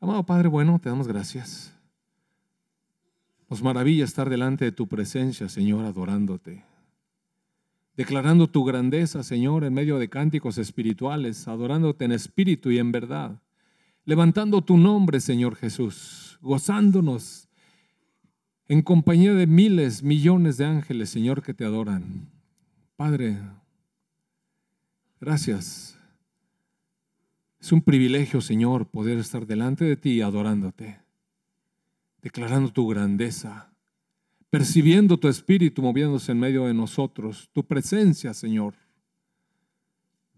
Amado Padre, bueno, te damos gracias. Nos maravilla estar delante de tu presencia, Señor, adorándote, declarando tu grandeza, Señor, en medio de cánticos espirituales, adorándote en espíritu y en verdad, levantando tu nombre, Señor Jesús, gozándonos en compañía de miles, millones de ángeles, Señor, que te adoran. Padre, gracias es un privilegio, Señor, poder estar delante de ti adorándote, declarando tu grandeza, percibiendo tu espíritu moviéndose en medio de nosotros, tu presencia, Señor.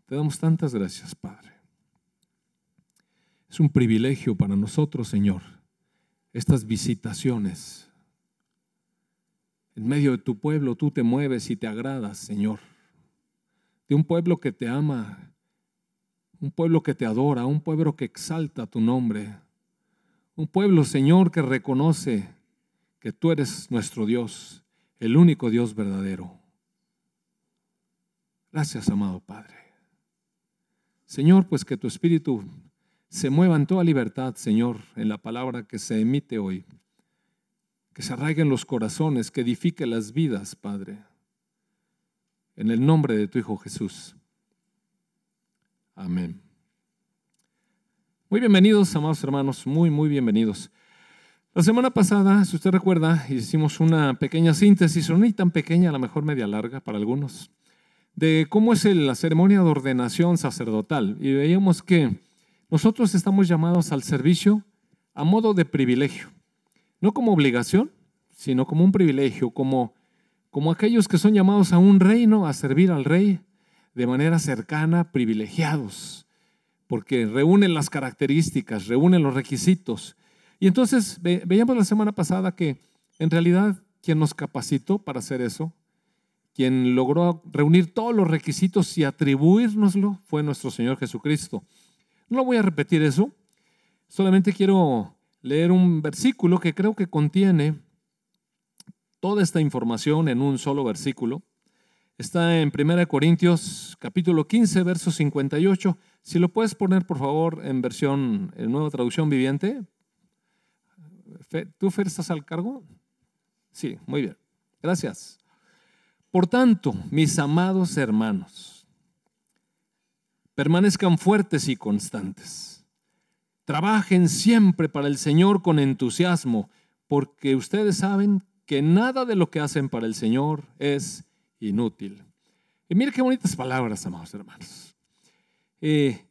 Te damos tantas gracias, Padre. Es un privilegio para nosotros, Señor, estas visitaciones. En medio de tu pueblo tú te mueves y te agradas, Señor. De un pueblo que te ama, un pueblo que te adora, un pueblo que exalta tu nombre, un pueblo, Señor, que reconoce que tú eres nuestro Dios, el único Dios verdadero. Gracias, amado Padre. Señor, pues que tu Espíritu se mueva en toda libertad, Señor, en la palabra que se emite hoy. Que se arraiguen los corazones, que edifique las vidas, Padre. En el nombre de tu Hijo Jesús. Amén. Muy bienvenidos, amados hermanos, muy, muy bienvenidos. La semana pasada, si usted recuerda, hicimos una pequeña síntesis, no ni tan pequeña, a lo mejor media larga para algunos, de cómo es la ceremonia de ordenación sacerdotal. Y veíamos que nosotros estamos llamados al servicio a modo de privilegio, no como obligación, sino como un privilegio, como, como aquellos que son llamados a un reino, a servir al rey, de manera cercana, privilegiados, porque reúnen las características, reúnen los requisitos. Y entonces veíamos la semana pasada que en realidad quien nos capacitó para hacer eso, quien logró reunir todos los requisitos y atribuírnoslo, fue nuestro Señor Jesucristo. No voy a repetir eso, solamente quiero leer un versículo que creo que contiene toda esta información en un solo versículo. Está en 1 Corintios capítulo 15, verso 58. Si lo puedes poner, por favor, en versión, en nueva traducción viviente. ¿Tú, Fer, estás al cargo? Sí, muy bien. Gracias. Por tanto, mis amados hermanos, permanezcan fuertes y constantes. Trabajen siempre para el Señor con entusiasmo, porque ustedes saben que nada de lo que hacen para el Señor es inútil. Y mire qué bonitas palabras, amados hermanos. Eh,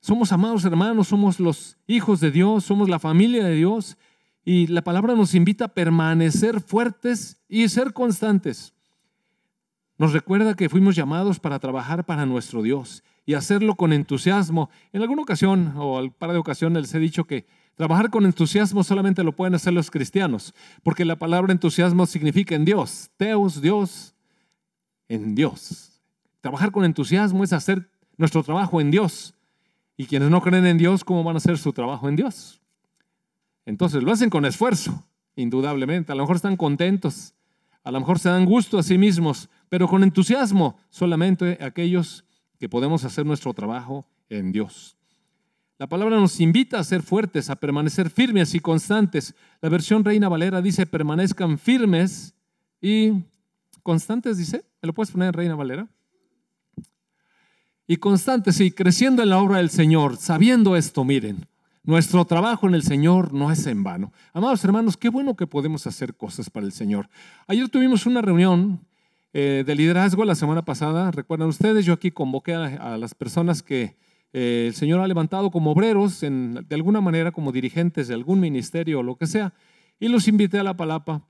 somos amados hermanos, somos los hijos de Dios, somos la familia de Dios y la palabra nos invita a permanecer fuertes y ser constantes. Nos recuerda que fuimos llamados para trabajar para nuestro Dios y hacerlo con entusiasmo. En alguna ocasión o al par de ocasiones les he dicho que trabajar con entusiasmo solamente lo pueden hacer los cristianos, porque la palabra entusiasmo significa en Dios, Teos, Dios, en Dios. Trabajar con entusiasmo es hacer nuestro trabajo en Dios. Y quienes no creen en Dios, ¿cómo van a hacer su trabajo en Dios? Entonces lo hacen con esfuerzo, indudablemente. A lo mejor están contentos, a lo mejor se dan gusto a sí mismos, pero con entusiasmo solamente aquellos que podemos hacer nuestro trabajo en Dios. La palabra nos invita a ser fuertes, a permanecer firmes y constantes. La versión Reina Valera dice permanezcan firmes y constantes, dice. ¿Me lo puedes poner en Reina Valera? Y constantes, y creciendo en la obra del Señor, sabiendo esto, miren, nuestro trabajo en el Señor no es en vano. Amados hermanos, qué bueno que podemos hacer cosas para el Señor. Ayer tuvimos una reunión eh, de liderazgo la semana pasada. Recuerdan ustedes, yo aquí convoqué a, las personas que eh, el Señor ha levantado como obreros, de alguna manera como dirigentes de algún ministerio o lo que sea, y los invité a la palapa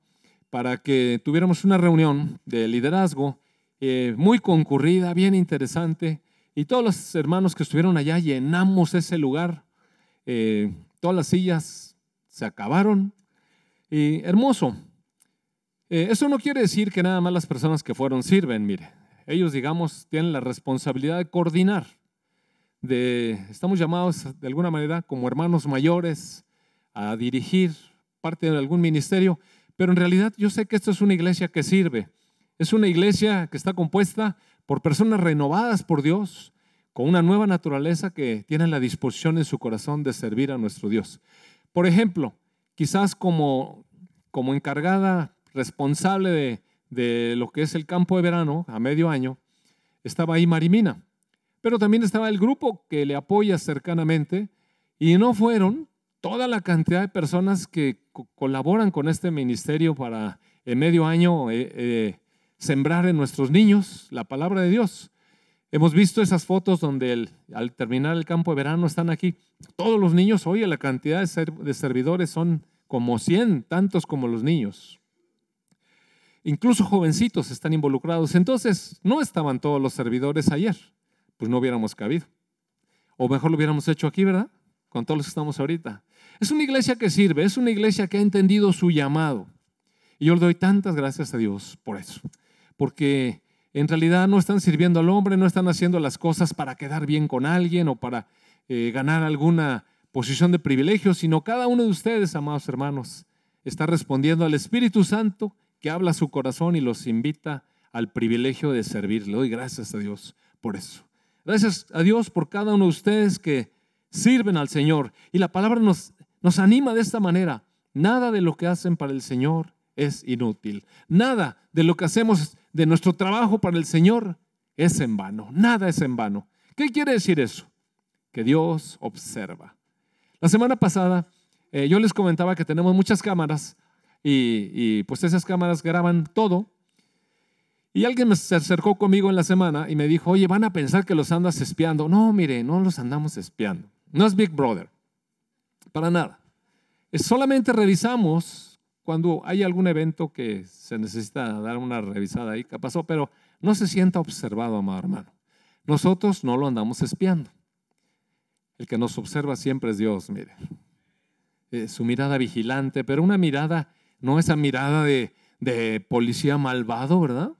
para que tuviéramos una reunión de liderazgo eh, muy concurrida, bien interesante. Y todos los hermanos que estuvieron allá llenamos ese lugar. Eh, todas las sillas se acabaron. Y hermoso. Eh, eso no quiere decir que nada más las personas que fueron sirven, mire. Ellos, digamos, tienen la responsabilidad de coordinar. De, estamos llamados de alguna manera como hermanos mayores a dirigir parte de algún ministerio, pero en realidad yo sé que esto es una iglesia que sirve. Es una iglesia que está compuesta por personas renovadas por Dios, con una nueva naturaleza que tienen la disposición en su corazón de servir a nuestro Dios. Por ejemplo, quizás como, como encargada responsable de, de lo que es el campo de verano a medio año, estaba ahí Marimina, pero también estaba el grupo que le apoya cercanamente y no fueron toda la cantidad de personas que colaboran con este ministerio para en medio año eh, eh, sembrar en nuestros niños la palabra de Dios. Hemos visto esas fotos donde al terminar el campo de verano están aquí todos los niños. Oye, la cantidad de, servidores son como 100, tantos como los niños. Incluso jovencitos están involucrados. Entonces, no estaban todos los servidores ayer. Pues no hubiéramos cabido. O mejor lo hubiéramos hecho aquí, ¿verdad? Con todos los que estamos ahorita. Es una iglesia que sirve, es una iglesia que ha entendido su llamado. Y yo le doy tantas gracias a Dios por eso. Porque en realidad no están sirviendo al hombre, no están haciendo las cosas para quedar bien con alguien o para eh, ganar alguna posición de privilegio, sino cada uno de ustedes, amados hermanos, está respondiendo al Espíritu Santo que habla a su corazón y los invita al privilegio de servir. Le doy gracias a Dios por eso. Gracias a Dios por cada uno de ustedes que sirven al Señor. Y la palabra nos, nos anima de esta manera. Nada de lo que hacen para el Señor es inútil. Nada de lo que hacemos de nuestro trabajo para el Señor es en vano. Nada es en vano. ¿Qué quiere decir eso? Que Dios observa. La semana pasada eh, yo les comentaba que tenemos muchas cámaras y, pues esas cámaras graban todo. Y alguien se acercó conmigo en la semana y me dijo, oye, van a pensar que los andas espiando. No, mire, no los andamos espiando. No es Big Brother. Para nada. Solamente revisamos cuando hay algún evento que se necesita dar una revisada ahí, ¿qué pasó? Pero no se sienta observado, amado hermano. Nosotros no lo andamos espiando. El que nos observa siempre es Dios, mire. Eh, su mirada vigilante, pero una mirada, no esa mirada de, de policía malvado, ¿verdad?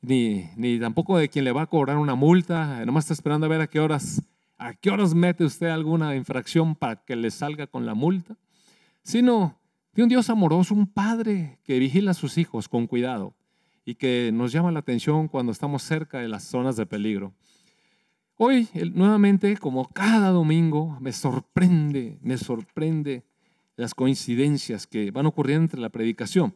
Ni, ni, tampoco de quien le va a cobrar una multa, nomás está esperando a ver a qué horas, a qué horas mete usted alguna infracción para que le salga con la multa, sino de un Dios amoroso, un padre que vigila a sus hijos con cuidado y que nos llama la atención cuando estamos cerca de las zonas de peligro. Hoy, nuevamente, como cada domingo, me sorprende, me sorprende las coincidencias que van ocurriendo entre la predicación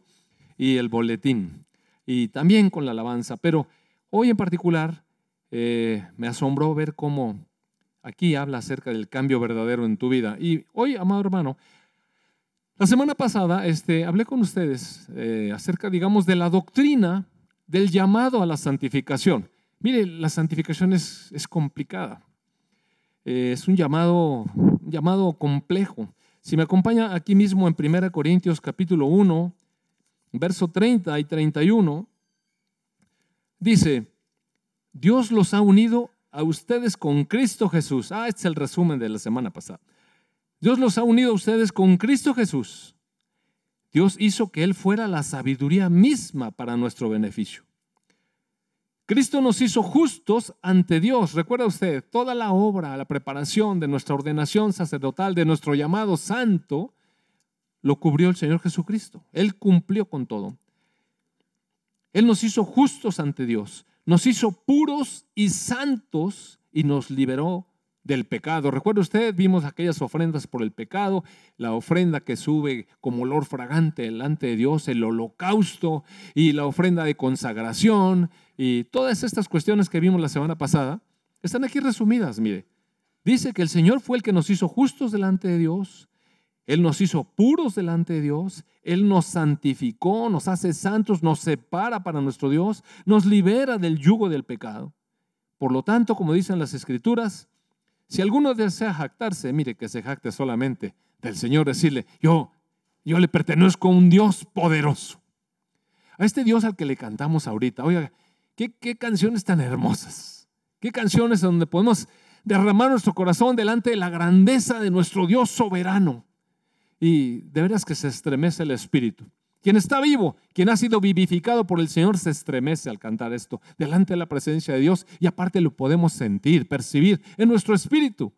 y el boletín, y también con la alabanza. Pero hoy en particular eh, me asombró ver cómo aquí habla acerca del cambio verdadero en tu vida. Y hoy, amado hermano, la semana pasada este, hablé con ustedes eh, acerca, digamos, de la doctrina del llamado a la santificación. Mire, la santificación es, es complicada. Eh, es un llamado, llamado complejo. Si me acompaña aquí mismo en 1 Corintios capítulo 1, verso 30 y 31, dice, Dios los ha unido a ustedes con Cristo Jesús. Ah, este es el resumen de la semana pasada. Dios los ha unido a ustedes con Cristo Jesús. Dios hizo que Él fuera la sabiduría misma para nuestro beneficio. Cristo nos hizo justos ante Dios. Recuerda usted, toda la obra, la preparación de nuestra ordenación sacerdotal, de nuestro llamado santo, lo cubrió el Señor Jesucristo. Él cumplió con todo. Él nos hizo justos ante Dios, nos hizo puros y santos y nos liberó del pecado. Recuerda usted, vimos aquellas ofrendas por el pecado, la ofrenda que sube como olor fragante delante de Dios, el holocausto y la ofrenda de consagración y todas estas cuestiones que vimos la semana pasada, están aquí resumidas, mire. Dice que el Señor fue el que nos hizo justos delante de Dios, Él nos hizo puros delante de Dios, Él nos santificó, nos hace santos, nos separa para nuestro Dios, nos libera del yugo del pecado. Por lo tanto, como dicen las escrituras, si alguno desea jactarse, mire que se jacte solamente del Señor, decirle, yo, yo le pertenezco a un Dios poderoso. A este Dios al que le cantamos ahorita, oiga, qué, qué canciones tan hermosas, qué canciones donde podemos derramar nuestro corazón delante de la grandeza de nuestro Dios soberano. Y de veras que se estremece el espíritu. Quien está vivo, quien ha sido vivificado por el Señor, se estremece al cantar esto delante de la presencia de Dios y aparte lo podemos sentir, percibir en nuestro espíritu.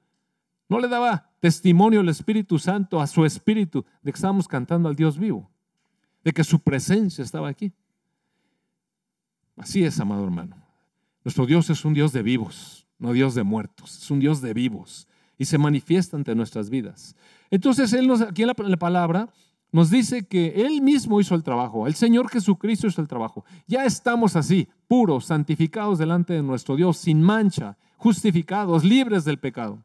¿No le daba testimonio el Espíritu Santo a su espíritu de que estábamos cantando al Dios vivo? De que su presencia estaba aquí. Así es, amado hermano. Nuestro Dios es un Dios de vivos. no Dios de muertos, es un Dios de vivos y se manifiesta ante nuestras vidas. Entonces, Él nos, aquí en la, palabra nos dice que Él mismo hizo el trabajo, el Señor Jesucristo hizo el trabajo. Ya estamos así, puros, santificados delante de nuestro Dios, sin mancha, justificados, libres del pecado.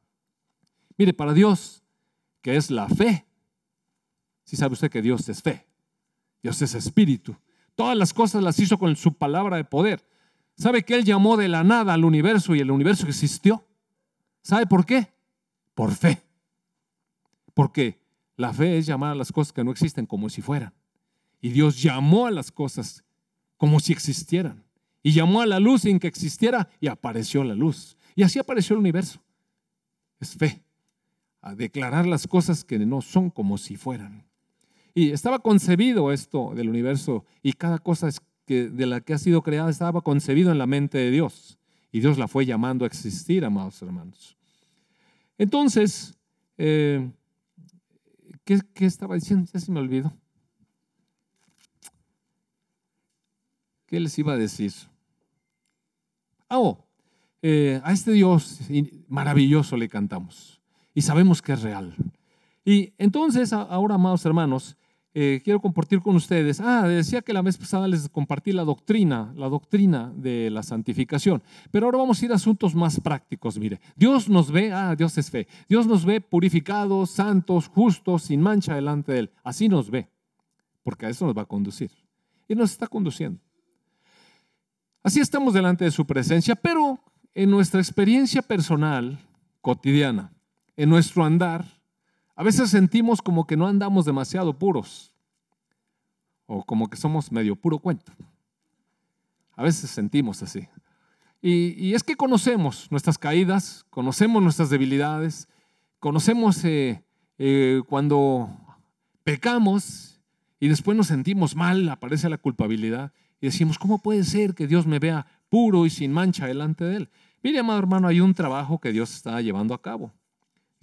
Mire, para Dios, que es la fe, si sabe usted que Dios es fe, Dios es espíritu. Todas las cosas las hizo con su palabra de poder. ¿Sabe que Él llamó de la nada al universo y el universo existió? ¿Sabe por qué? Por fe. Porque la fe es llamar a las cosas que no existen como si fueran. Y Dios llamó a las cosas como si existieran. Y llamó a la luz sin que existiera y apareció la luz. Y así apareció el universo. Es fe. A declarar las cosas que no son como si fueran. Y estaba concebido esto del universo y cada cosa que, de la que ha sido creada estaba concebido en la mente de Dios. Y Dios la fue llamando a existir, amados hermanos. Entonces, eh, ¿qué, estaba diciendo? Ya se me olvidó. ¿Qué les iba a decir? Ah, oh, eh, a este Dios maravilloso le cantamos y sabemos que es real. Y entonces, ahora, amados hermanos, eh, quiero compartir con ustedes. Ah, decía que la vez pasada les compartí la doctrina, la doctrina de la santificación. Pero ahora vamos a ir a asuntos más prácticos. Mire, Dios nos ve, ah, Dios es fe. Dios nos ve purificados, santos, justos, sin mancha delante de Él. Así nos ve, porque a eso nos va a conducir. Y nos está conduciendo. Así estamos delante de su presencia, pero en nuestra experiencia personal, cotidiana, en nuestro andar, a veces sentimos como que no andamos demasiado puros o como que somos medio puro cuento. A veces sentimos así. Y, es que conocemos nuestras caídas, conocemos nuestras debilidades, conocemos eh, eh, cuando pecamos y después nos sentimos mal, aparece la culpabilidad y decimos, ¿cómo puede ser que Dios me vea puro y sin mancha delante de Él? Mire, amado hermano, hay un trabajo que Dios está llevando a cabo.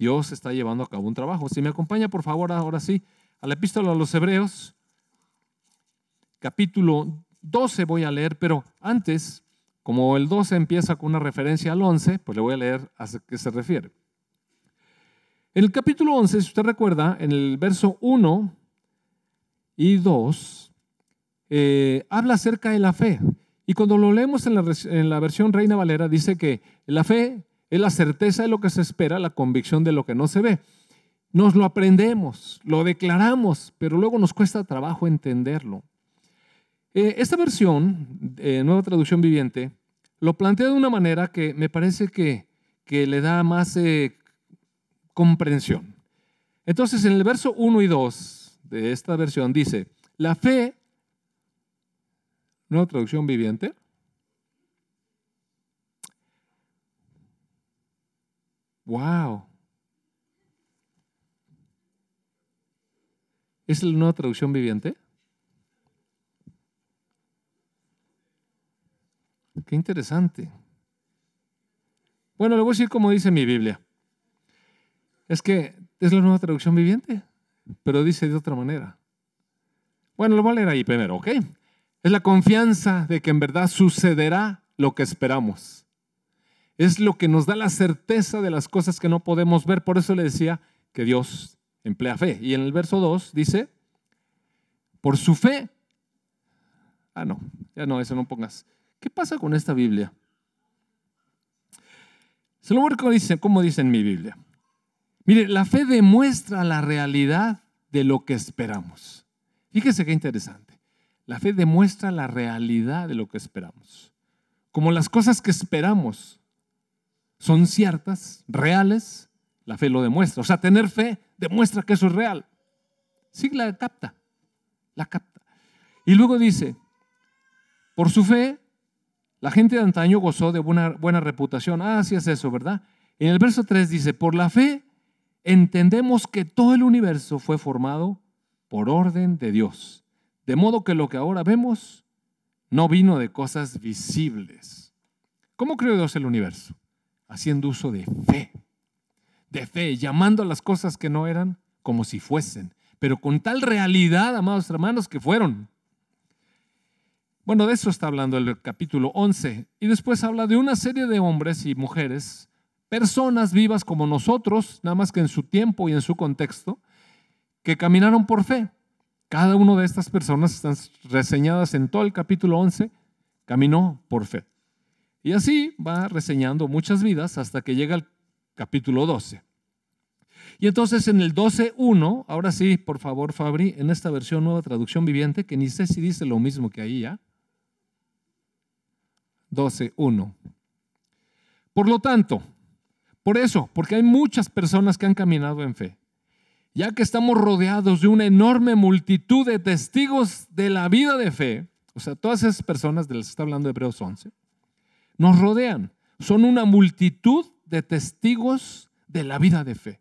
Dios está llevando a cabo un trabajo. Si me acompaña, por favor, ahora sí, a la epístola a los Hebreos, capítulo 12 voy a leer, pero antes, como el 12 empieza con una referencia al 11, pues le voy a leer a qué se refiere. En el capítulo 11, si usted recuerda, en el verso 1 y 2, eh, habla acerca de la fe. Y cuando lo leemos en la, en la versión Reina Valera, dice que la fe es la certeza de lo que se espera, la convicción de lo que no se ve. Nos lo aprendemos, lo declaramos, pero luego nos cuesta trabajo entenderlo. Eh, esta versión, eh, nueva traducción viviente, lo plantea de una manera que me parece que, le da más eh, comprensión. Entonces, en el verso 1 y 2 de esta versión dice, la fe, nueva traducción viviente, Wow. ¿Es la nueva traducción viviente? Qué interesante. Bueno, le voy a decir como dice mi Biblia. Es que es la nueva traducción viviente, pero dice de otra manera. Bueno, lo voy a leer ahí primero, ¿ok? Es la confianza de que en verdad sucederá lo que esperamos es lo que nos da la certeza de las cosas que no podemos ver. Por eso le decía que Dios emplea fe. Y en el verso 2 dice, por su fe. Ah, no, ya no, eso no pongas. ¿Qué pasa con esta Biblia? Se lo voy a dice, como dice en mi Biblia. Mire, la fe demuestra la realidad de lo que esperamos. Fíjese qué interesante. La fe demuestra la realidad de lo que esperamos. Como las cosas que esperamos son ciertas, reales, la fe lo demuestra. O sea, tener fe demuestra que eso es real. Sí, la capta, la capta. Y luego dice, por su fe, la gente de antaño gozó de buena, buena reputación. Ah, sí es eso, ¿verdad? En el verso 3 dice, por la fe entendemos que todo el universo fue formado por orden de Dios. De modo que lo que ahora vemos no vino de cosas visibles. ¿Cómo creó Dios el universo? Haciendo uso de fe, de fe, llamando a las cosas que no eran como si fuesen, pero con tal realidad, amados hermanos, que fueron. Bueno, de eso está hablando el capítulo 11. Y después habla de una serie de hombres y mujeres, personas vivas como nosotros, nada más que en su tiempo y en su contexto, que caminaron por fe. Cada una de estas personas están reseñadas en todo el capítulo 11, caminó por fe. Y así va reseñando muchas vidas hasta que llega al capítulo 12. Y entonces en el 12.1, ahora sí, por favor, Fabri, en esta versión nueva traducción viviente, que ni sé si dice lo mismo que ahí ya. 12.1. Por lo tanto, por eso, porque hay muchas personas que han caminado en fe, ya que estamos rodeados de una enorme multitud de testigos de la vida de fe, o sea, todas esas personas de las que está hablando Hebreos 11, nos rodean. Son una multitud de testigos de la vida de fe.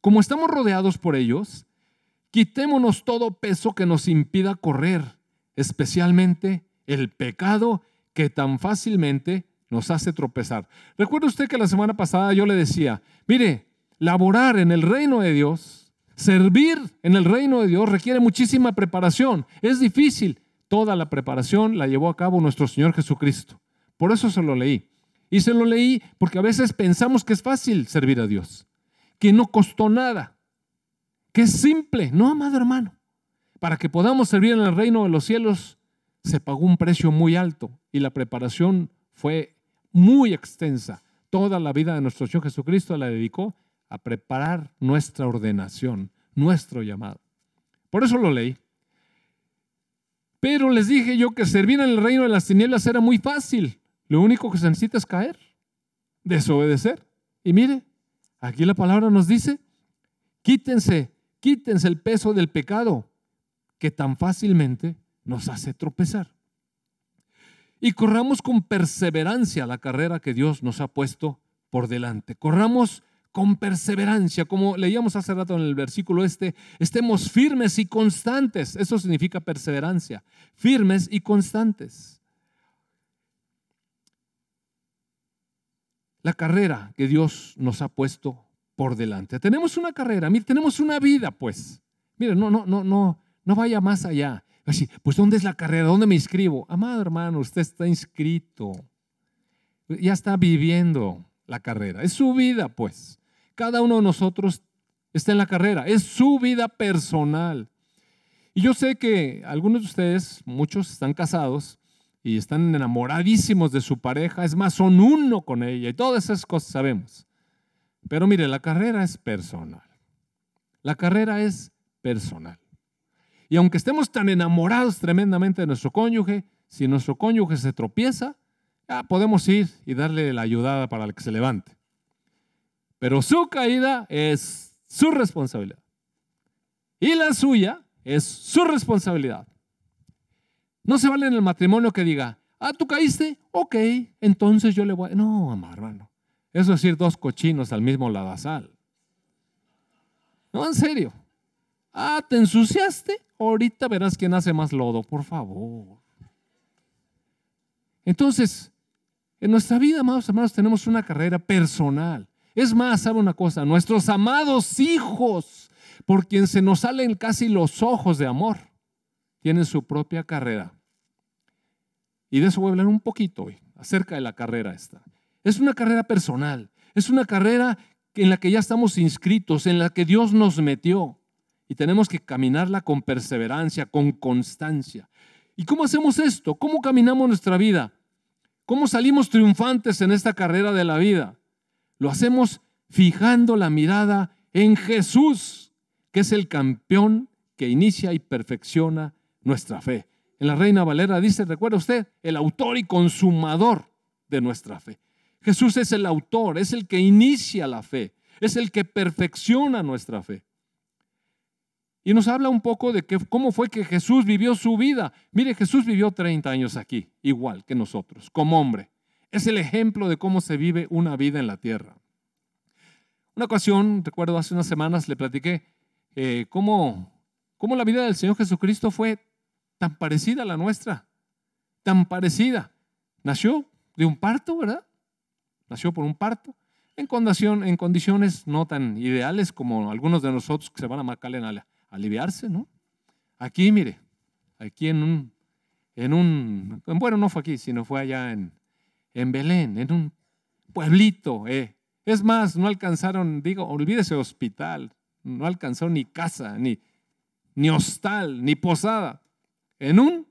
Como estamos rodeados por ellos, quitémonos todo peso que nos impida correr, especialmente el pecado que tan fácilmente nos hace tropezar. Recuerda usted que la semana pasada yo le decía, mire, laborar en el reino de Dios, servir en el reino de Dios requiere muchísima preparación. Es difícil. Toda la preparación la llevó a cabo nuestro Señor Jesucristo. Por eso se lo leí. Y se lo leí porque a veces pensamos que es fácil servir a Dios, que no costó nada, que es simple. No, amado hermano. Para que podamos servir en el reino de los cielos se pagó un precio muy alto y la preparación fue muy extensa. Toda la vida de nuestro Señor Jesucristo la dedicó a preparar nuestra ordenación, nuestro llamado. Por eso lo leí. Pero les dije yo que servir en el reino de las tinieblas era muy fácil. Lo único que se necesita es caer, desobedecer. Y mire, aquí la palabra nos dice, quítense, quítense el peso del pecado que tan fácilmente nos hace tropezar. Y corramos con perseverancia la carrera que Dios nos ha puesto por delante. Corramos con perseverancia, como leíamos hace rato en el versículo este, estemos firmes y constantes. Eso significa perseverancia, firmes y constantes. La carrera que Dios nos ha puesto por delante. Tenemos una carrera, tenemos una vida, pues. Mire, no, no, no, no, no vaya más allá. Así, pues ¿dónde es la carrera? ¿Dónde me inscribo? Amado hermano, usted está inscrito. Ya está viviendo la carrera. Es su vida, pues. Cada uno de nosotros está en la carrera. Es su vida personal. Y yo sé que algunos de ustedes, muchos están casados y están enamoradísimos de su pareja. Es más, son uno con ella y todas esas cosas sabemos. Pero mire, la carrera es personal. La carrera es personal. Y aunque estemos tan enamorados tremendamente de nuestro cónyuge, si nuestro cónyuge se tropieza, podemos ir y darle la ayudada para que se levante. Pero su caída es su responsabilidad. Y la suya es su responsabilidad. No se vale en el matrimonio que diga, ah, tú caíste, ok, entonces yo le voy a... No, amar, hermano. Eso es decir dos cochinos al mismo ladazal. No, en serio. Ah, ¿te ensuciaste? Ahorita verás quién hace más lodo, por favor. Entonces, en nuestra vida, amados hermanos, tenemos una carrera personal. Es más, sabe una cosa, nuestros amados hijos, por quien se nos salen casi los ojos de amor, tienen su propia carrera. Y de eso voy a hablar un poquito hoy, acerca de la carrera esta. Es una carrera personal, es una carrera en la que ya estamos inscritos, en la que Dios nos metió. Y tenemos que caminarla con perseverancia, con constancia. ¿Y cómo hacemos esto? ¿Cómo caminamos nuestra vida? ¿Cómo salimos triunfantes en esta carrera de la vida? Lo hacemos fijando la mirada en Jesús, que es el campeón que inicia y perfecciona nuestra fe. En la Reina Valera dice, recuerda usted, el autor y consumador de nuestra fe. Jesús es el autor, es el que inicia la fe, es el que perfecciona nuestra fe. Y nos habla un poco de que, cómo fue que Jesús vivió su vida. Mire, Jesús vivió 30 años aquí, igual que nosotros, como hombre. Es el ejemplo de cómo se vive una vida en la tierra. Una ocasión, recuerdo hace unas semanas, le platiqué eh, cómo, cómo la vida del Señor Jesucristo fue tan parecida a la nuestra, tan parecida. Nació de un parto, ¿verdad? Nació por un parto, en, condición, en condiciones no tan ideales como algunos de nosotros que se van a marcarle a aliviarse, ¿no? Aquí, mire, aquí en un, en un, bueno, no fue aquí, sino fue allá en, en Belén, en un pueblito. Eh. Es más, no alcanzaron, digo, olvídese hospital, no alcanzaron ni casa, ni, ni hostal, ni posada, en un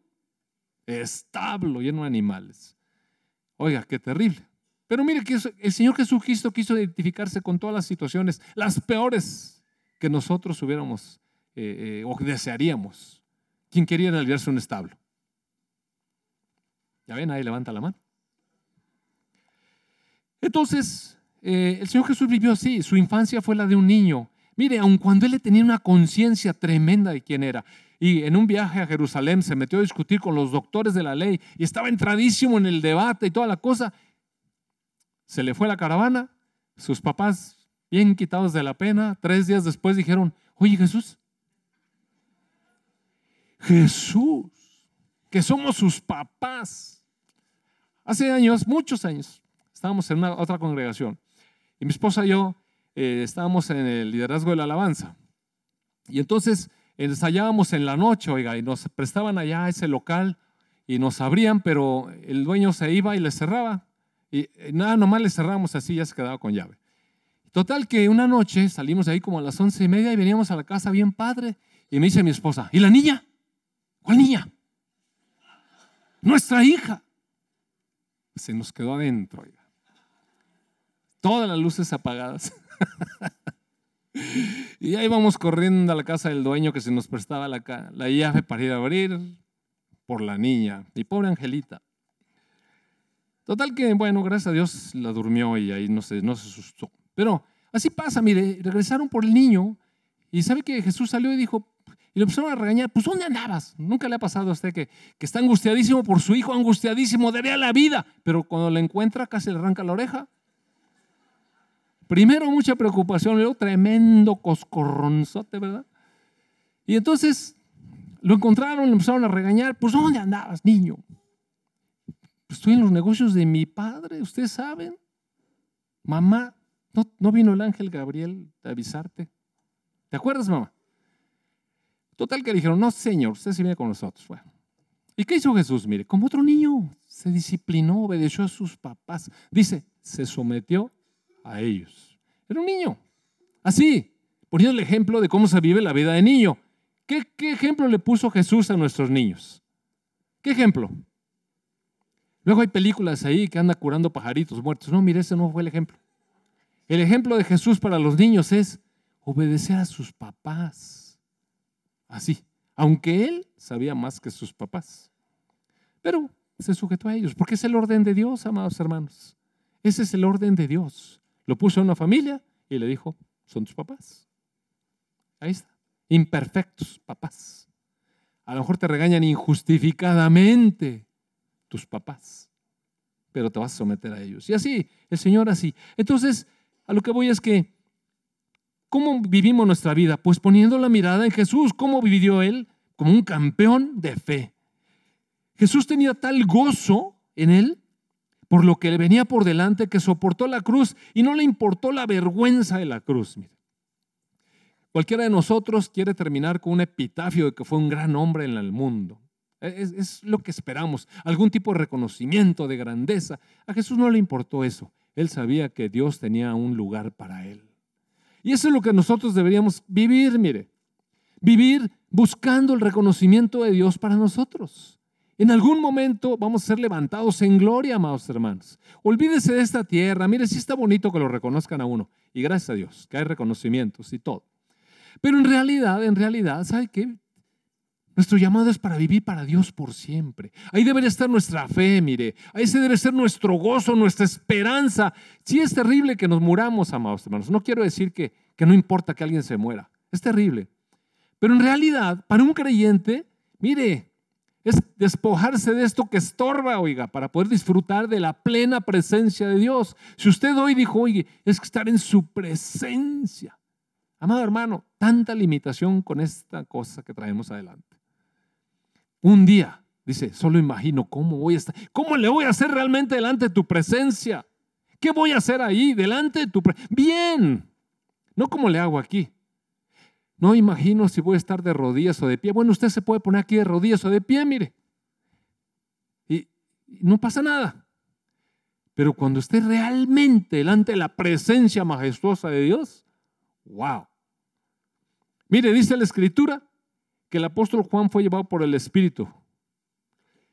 establo lleno de animales. Oiga, qué terrible. Pero mire que el Señor Jesucristo quiso identificarse con todas las situaciones, las peores que nosotros hubiéramos eh, eh, o desearíamos. ¿Quién quería aliarse un establo? Ya ven, ahí levanta la mano. Entonces, eh, el Señor Jesús vivió así, su infancia fue la de un niño. Mire, aun cuando él tenía una conciencia tremenda de quién era, y en un viaje a Jerusalén se metió a discutir con los doctores de la ley y estaba entradísimo en el debate y toda la cosa, se le fue la caravana, sus papás bien quitados de la pena, tres días después dijeron, oye Jesús, Jesús, que somos sus papás. Hace años, muchos años, estábamos en una otra congregación y mi esposa y yo eh, estábamos en el liderazgo de la alabanza. Y entonces ensayábamos en la noche, oiga, y nos prestaban allá ese local y nos abrían, pero el dueño se iba y le cerraba. Y eh, nada, nomás le cerramos así, ya se quedaba con llave. Total que una noche salimos de ahí como a las once y media y veníamos a la casa bien padre. Y me dice mi esposa, ¿y la niña? ¿Cuál niña? Nuestra hija. Se nos quedó adentro, oiga. Todas las luces apagadas. y ahí vamos corriendo a la casa del dueño que se nos prestaba la, la llave para ir a abrir por la niña. Y pobre Angelita. Total que, bueno, gracias a Dios la durmió y ahí no se, no se asustó. Pero así pasa, mire, regresaron por el niño y sabe que Jesús salió y dijo, y le empezaron a regañar, pues ¿dónde andabas? Nunca le ha pasado a usted que, que está angustiadísimo por su hijo, angustiadísimo, a la vida, pero cuando le encuentra casi le arranca la oreja. Primero mucha preocupación, luego tremendo coscorronzote, ¿verdad? Y entonces lo encontraron, le empezaron a regañar, pues ¿dónde andabas, niño? Estoy en los negocios de mi padre, ustedes saben. Mamá, ¿no, no vino el ángel Gabriel a avisarte? ¿Te acuerdas, mamá? Total que dijeron, no, señor, usted se viene con nosotros. Bueno. ¿Y qué hizo Jesús? Mire, como otro niño, se disciplinó, obedeció a sus papás. Dice, se sometió a ellos. Era un niño. Así, poniendo el ejemplo de cómo se vive la vida de niño. ¿Qué, ejemplo le puso Jesús a nuestros niños? ¿Qué ejemplo? Luego hay películas ahí que anda curando pajaritos muertos. No, mire, ese no fue el ejemplo. El ejemplo de Jesús para los niños es obedecer a sus papás. Así, aunque él sabía más que sus papás. Pero se sujetó a ellos, porque es el orden de Dios, amados hermanos. Ese es el orden de Dios. Lo puso en una familia y le dijo, son tus papás. Ahí está. Imperfectos papás. A lo mejor te regañan injustificadamente tus papás, pero te vas a someter a ellos. Y así, el Señor así. Entonces, a lo que voy es que, ¿cómo vivimos nuestra vida? Pues poniendo la mirada en Jesús. ¿Cómo vivió Él? Como un campeón de fe. Jesús tenía tal gozo en Él por lo que le venía por delante que soportó la cruz y no le importó la vergüenza de la cruz. Cualquiera de nosotros quiere terminar con un epitafio de que fue un gran hombre en el mundo. Es, lo que esperamos, algún tipo de reconocimiento, de grandeza. A Jesús no le importó eso. Él sabía que Dios tenía un lugar para él. Y eso es lo que nosotros deberíamos vivir, mire. Vivir buscando el reconocimiento de Dios para nosotros. En algún momento vamos a ser levantados en gloria, amados hermanos. Olvídese de esta tierra. Mire, sí está bonito que lo reconozcan a uno. Y gracias a Dios, que hay reconocimientos y todo. Pero en realidad, en realidad, ¿sabe qué? Nuestro llamado es para vivir para Dios por siempre. Ahí debería estar nuestra fe, mire. Ahí ese debe ser nuestro gozo, nuestra esperanza. Sí es terrible que nos muramos, amados hermanos. No quiero decir que, que no importa que alguien se muera. Es terrible. Pero en realidad, para un creyente, mire, es despojarse de esto que estorba, oiga, para poder disfrutar de la plena presencia de Dios. Si usted hoy dijo, oye, es que estar en su presencia. Amado hermano, tanta limitación con esta cosa que traemos adelante. Un día, dice, solo imagino cómo voy a estar, cómo le voy a hacer realmente delante de tu presencia. ¿Qué voy a hacer ahí delante de tu presencia? Bien, no como le hago aquí. No imagino si voy a estar de rodillas o de pie. Bueno, usted se puede poner aquí de rodillas o de pie, mire. no pasa nada. Pero cuando esté realmente delante de la presencia majestuosa de Dios, wow. Mire, dice la escritura que el apóstol Juan fue llevado por el Espíritu.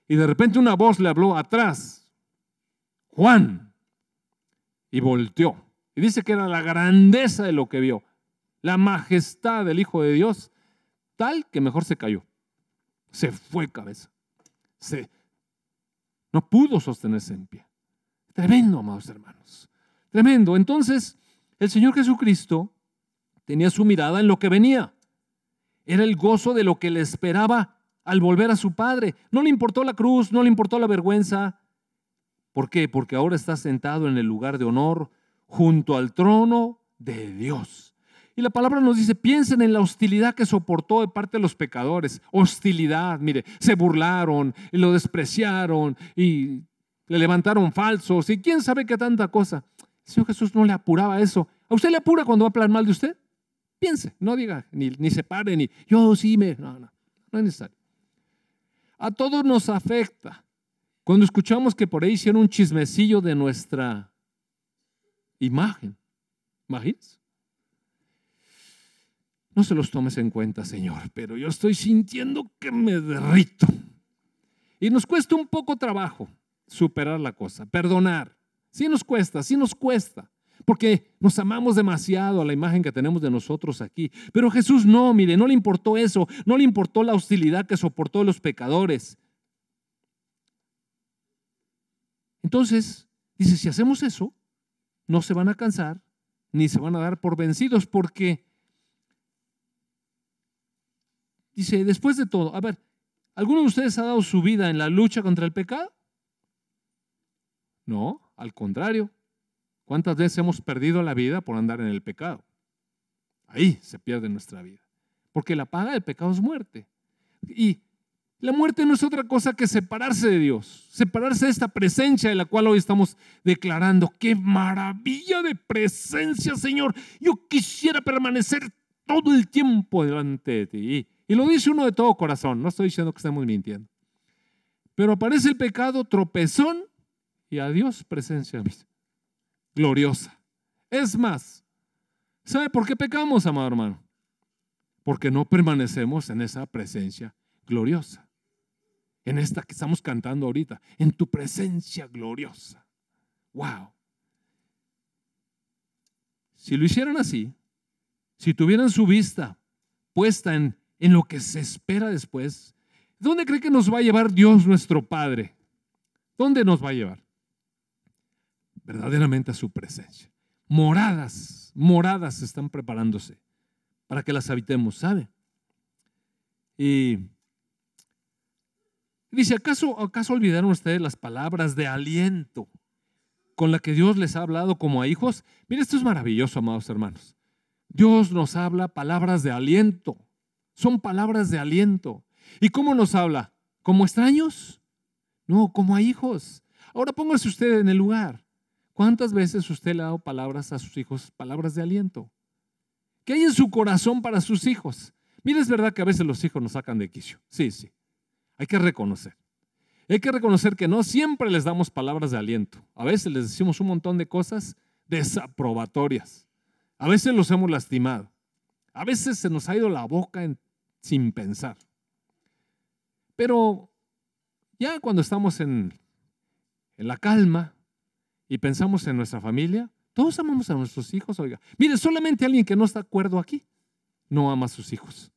Y de repente una voz le habló atrás, Juan, y volteó. Y dice que era la grandeza de lo que vio, la majestad del Hijo de Dios, tal que mejor se cayó. Se fue cabeza. Se, no pudo sostenerse en pie. Tremendo, amados hermanos. Tremendo. Entonces, el Señor Jesucristo tenía su mirada en lo que venía. Era el gozo de lo que le esperaba al volver a su Padre. No le importó la cruz, no le importó la vergüenza. ¿Por qué? Porque ahora está sentado en el lugar de honor junto al trono de Dios. Y la palabra nos dice, piensen en la hostilidad que soportó de parte de los pecadores. Hostilidad, mire, se burlaron y lo despreciaron y le levantaron falsos y quién sabe qué tanta cosa. El Señor Jesús no le apuraba eso. ¿A usted le apura cuando va a hablar mal de usted? Piense, no diga, ni, ni se pare, ni yo sí me... No, no, no es necesario. A todos nos afecta. Cuando escuchamos que por ahí hicieron un chismecillo de nuestra imagen. Imagínense. No se los tomes en cuenta, Señor, pero yo estoy sintiendo que me derrito. Y nos cuesta un poco trabajo superar la cosa, perdonar. Sí nos cuesta, sí nos cuesta, porque nos amamos demasiado a la imagen que tenemos de nosotros aquí. Pero Jesús no, mire, no le importó eso, no le importó la hostilidad que soportó los pecadores. Entonces, dice, si hacemos eso, no se van a cansar ni se van a dar por vencidos porque dice, después de todo, a ver, ¿alguno de ustedes ha dado su vida en la lucha contra el pecado? No, al contrario. ¿Cuántas veces hemos perdido la vida por andar en el pecado? Ahí se pierde nuestra vida. Porque la paga del pecado es muerte. Y la muerte no es otra cosa que separarse de Dios, separarse de esta presencia de la cual hoy estamos declarando. ¡Qué maravilla de presencia, Señor! Yo quisiera permanecer todo el tiempo delante de ti. Y lo dice uno de todo corazón, no estoy diciendo que estemos mintiendo. Pero aparece el pecado tropezón y a Dios presencia gloriosa. Es más, ¿sabe por qué pecamos, amado hermano? Porque no permanecemos en esa presencia gloriosa en esta que estamos cantando ahorita, en tu presencia gloriosa. Wow. Si lo hicieran así, si tuvieran su vista puesta en, en lo que se espera después, ¿dónde cree que nos va a llevar Dios nuestro Padre? ¿Dónde nos va a llevar? Verdaderamente a su presencia. Moradas, moradas están preparándose para que las habitemos, ¿sabe? Y Dice, ¿acaso, ¿acaso olvidaron ustedes las palabras de aliento con la que Dios les ha hablado como a hijos? Mire, esto es maravilloso, amados hermanos. Dios nos habla palabras de aliento. Son palabras de aliento. ¿Y cómo nos habla? ¿Como extraños? No, como a hijos. Ahora póngase usted en el lugar. ¿Cuántas veces usted le ha dado palabras a sus hijos, palabras de aliento? ¿Qué hay en su corazón para sus hijos? Mire, es verdad que a veces los hijos nos sacan de quicio. Sí, sí. Hay que reconocer. Hay que reconocer que no siempre les damos palabras de aliento. A veces les decimos un montón de cosas desaprobatorias. A veces los hemos lastimado. A veces se nos ha ido la boca sin pensar. Pero ya cuando estamos en, en la calma y pensamos en nuestra familia, todos amamos a nuestros hijos. Oiga, mire, solamente alguien que no está de acuerdo aquí no ama a sus hijos.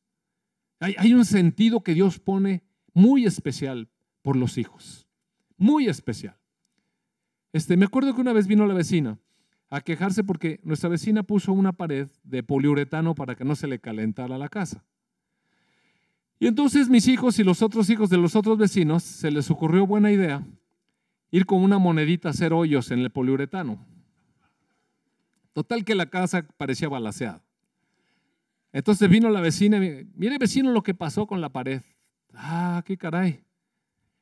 Hay, hay un sentido que Dios pone muy especial por los hijos. Muy especial. Este, me acuerdo que una vez vino la vecina a quejarse porque nuestra vecina puso una pared de poliuretano para que no se le calentara la casa. Y entonces mis hijos y los otros hijos de los otros vecinos se les ocurrió buena idea ir con una monedita a hacer hoyos en el poliuretano. Total que la casa parecía balaseada. Entonces vino la vecina y mire vecino lo que pasó con la pared. Ah, qué caray.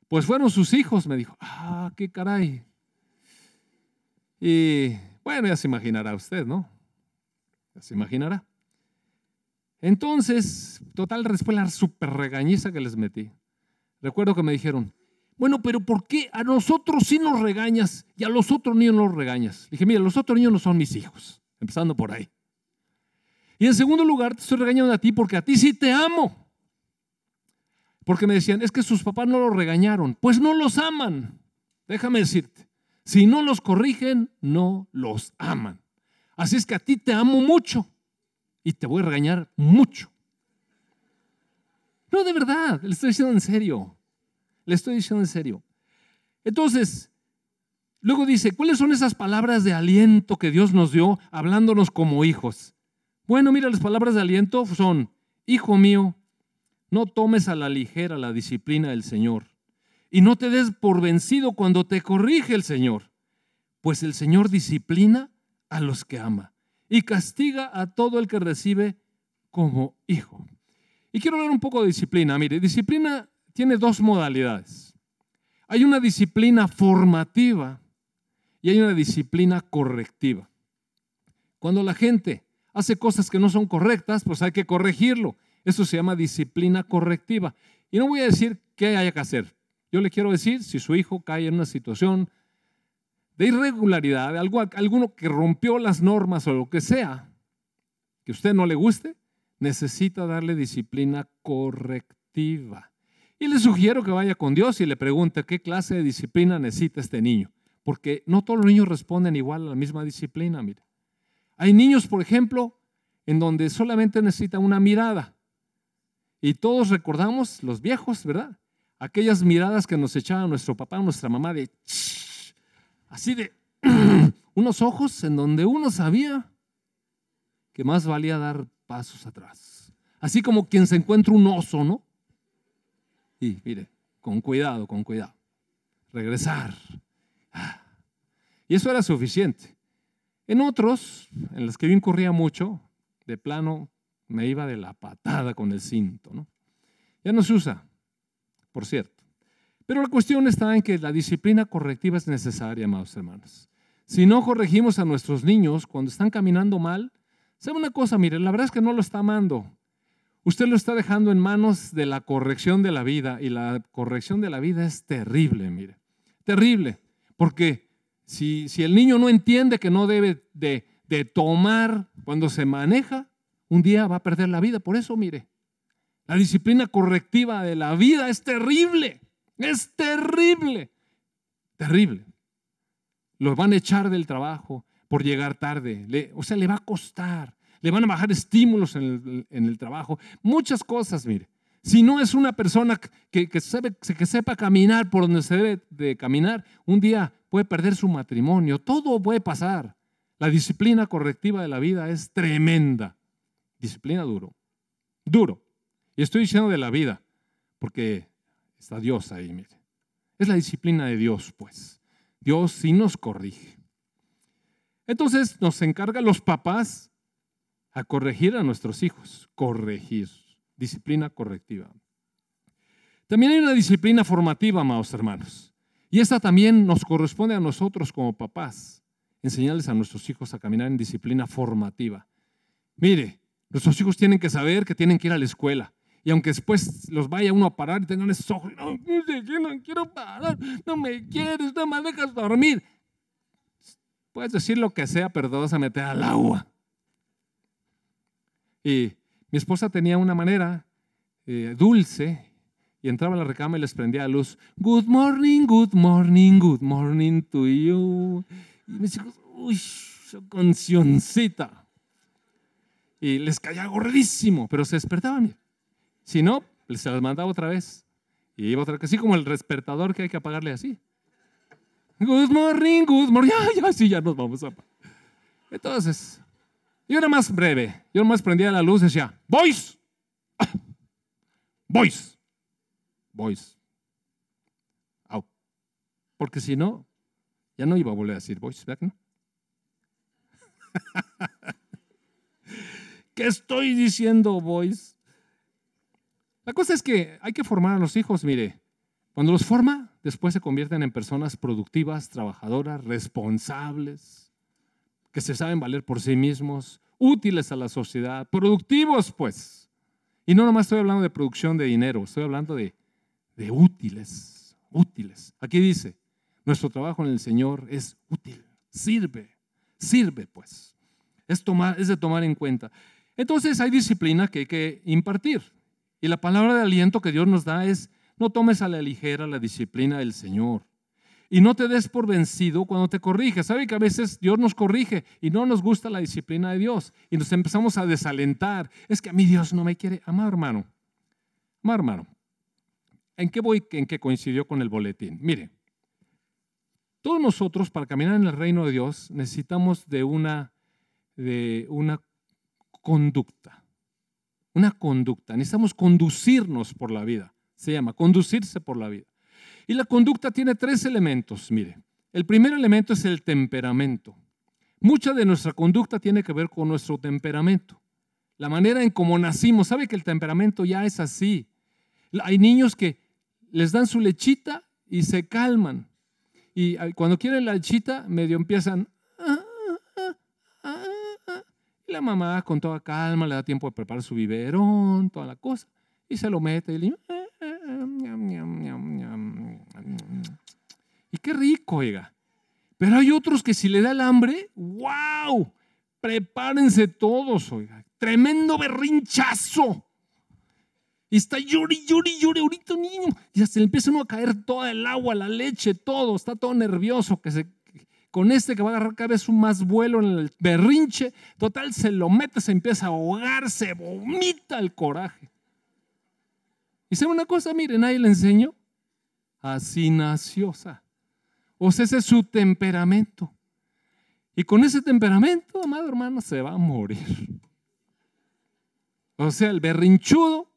Pues fueron sus hijos, me dijo. Ah, qué caray. Y bueno, ya se imaginará usted, ¿no? Ya se imaginará. Entonces, total, fue la super regañiza que les metí. Recuerdo que me dijeron, bueno, pero ¿por qué a nosotros sí nos regañas y a los otros niños no los regañas? Dije, mira, los otros niños no son mis hijos, empezando por ahí. Y en segundo lugar, te estoy regañando a ti porque a ti sí te amo. Porque me decían, es que sus papás no los regañaron. Pues no los aman. Déjame decirte, si no los corrigen, no los aman. Así es que a ti te amo mucho y te voy a regañar mucho. No, de verdad, le estoy diciendo en serio. Le estoy diciendo en serio. Entonces, luego dice, ¿cuáles son esas palabras de aliento que Dios nos dio hablándonos como hijos? Bueno, mira, las palabras de aliento son, hijo mío, no tomes a la ligera la disciplina del Señor y no te des por vencido cuando te corrige el Señor, pues el Señor disciplina a los que ama y castiga a todo el que recibe como hijo. Y quiero hablar un poco de disciplina. Mire, disciplina tiene dos modalidades. Hay una disciplina formativa y hay una disciplina correctiva. Cuando la gente hace cosas que no son correctas, pues hay que corregirlo. Eso se llama disciplina correctiva. Y no voy a decir qué haya que hacer. Yo le quiero decir, si su hijo cae en una situación de irregularidad, algo, alguno que rompió las normas o lo que sea, que a usted no le guste, necesita darle disciplina correctiva. Y le sugiero que vaya con Dios y le pregunte qué clase de disciplina necesita este niño. Porque no todos los niños responden igual a la misma disciplina, mire. Hay niños, por ejemplo, en donde solamente necesitan una mirada. Y todos recordamos, los viejos, ¿verdad? Aquellas miradas que nos echaba nuestro papá o nuestra mamá de así de unos ojos en donde uno sabía que más valía dar pasos atrás. Así como quien se encuentra un oso, ¿no? Y mire, con cuidado, con cuidado. Regresar. Ah. Y eso era suficiente. En otros, en los que yo incurría mucho, de plano me iba de la patada con el cinto. ¿no? Ya no se usa, por cierto. Pero la cuestión está en que la disciplina correctiva es necesaria, amados hermanos. Si no corregimos a nuestros niños cuando están caminando mal, ¿sabe una cosa? Mire, la verdad es que no lo está amando. Usted lo está dejando en manos de la corrección de la vida y la corrección de la vida es terrible, mire. Terrible. Porque si, si el niño no entiende que no debe de, de tomar cuando se maneja, un día va a perder la vida. Por eso, mire, la disciplina correctiva de la vida es terrible. Es terrible. Terrible. Lo van a echar del trabajo por llegar tarde. o sea, le va a costar le van a bajar estímulos en el, trabajo, muchas cosas, mire. Si no es una persona que, que, sepa caminar por donde se debe de caminar, un día puede perder su matrimonio, todo puede pasar. La disciplina correctiva de la vida es tremenda. Disciplina duro, duro. Y estoy diciendo de la vida, porque está Dios ahí, mire. Es la disciplina de Dios, pues. Dios sí nos corrige. Entonces nos encarga los papás a corregir a nuestros hijos, corregir, disciplina correctiva. También hay una disciplina formativa, amados hermanos, y esta también nos corresponde a nosotros como papás, enseñarles a nuestros hijos a caminar en disciplina formativa. Mire, nuestros hijos tienen que saber que tienen que ir a la escuela. Y aunque después los vaya uno a parar y tengan esos ojos, no, no quiero parar, no me quieres, no me dejas dormir. Puedes decir lo que sea, pero te vas a meter al agua. Y mi esposa tenía una manera eh, dulce y entraba a la recama y les prendía la luz. Good morning, good morning, good morning to you. Y mis hijos, uy, cancioncita. Y les caía gordísimo, pero se despertaban. Si no, se las mandaba otra vez. Y iba otra vez, así como el despertador que hay que apagarle así. Good morning, good morning. Ya, ya, sí, ya nos vamos a. Entonces, yo era más breve. Yo nomás prendía la luz y decía, boys, boys, boys. Porque si no, ya no iba a volver a decir boys, ¿verdad no? ¿Qué estoy diciendo, boys? La cosa es que hay que formar a los hijos, mire. Cuando los forma, después se convierten en personas productivas, trabajadoras, responsables que se saben valer por sí mismos, útiles a la sociedad, productivos pues. Y no nomás estoy hablando de producción de dinero, estoy hablando de, de útiles, útiles. Aquí dice, nuestro trabajo en el Señor es útil, sirve, sirve pues. Es, tomar, es de tomar en cuenta. Entonces hay disciplina que hay que impartir. Y la palabra de aliento que Dios nos da es, no tomes a la ligera la disciplina del Señor. Y no te des por vencido cuando te corrige. ¿Sabe que a veces Dios nos corrige y no nos gusta la disciplina de Dios? Y nos empezamos a desalentar. Es que a mí Dios no me quiere. Amado hermano, amado hermano, ¿en qué voy? ¿En qué coincidió con el boletín? Mire, todos nosotros para caminar en el reino de Dios necesitamos de una, de una conducta. Una conducta. Necesitamos conducirnos por la vida. Se llama conducirse por la vida. Y la conducta tiene tres elementos, mire. El primer elemento es el temperamento. Mucha de nuestra conducta tiene que ver con nuestro temperamento. La manera en cómo nacimos. ¿Sabe que el temperamento ya es así? Hay niños que les dan su lechita y se calman. Y cuando quieren la lechita, medio empiezan. Y la mamá, con toda calma, le da tiempo de preparar su biberón, toda la cosa, y se lo mete. Y, y qué rico, oiga. Pero hay otros que si le da el hambre, ¡wow! Prepárense todos, oiga. Tremendo berrinchazo. Y está llori, llori, llori, ahorita niño. Ya se le empieza uno a caer toda el agua, la leche, todo. Está todo nervioso. Que se, con este que va a agarrar cada vez un más vuelo en el berrinche. Total, se lo mete, se empieza a ahogar, se vomita el coraje. Y sabe una cosa, miren, ahí le enseño. Así nació. O sea, ese es su temperamento. Y con ese temperamento, amado hermano, se va a morir. O sea, el berrinchudo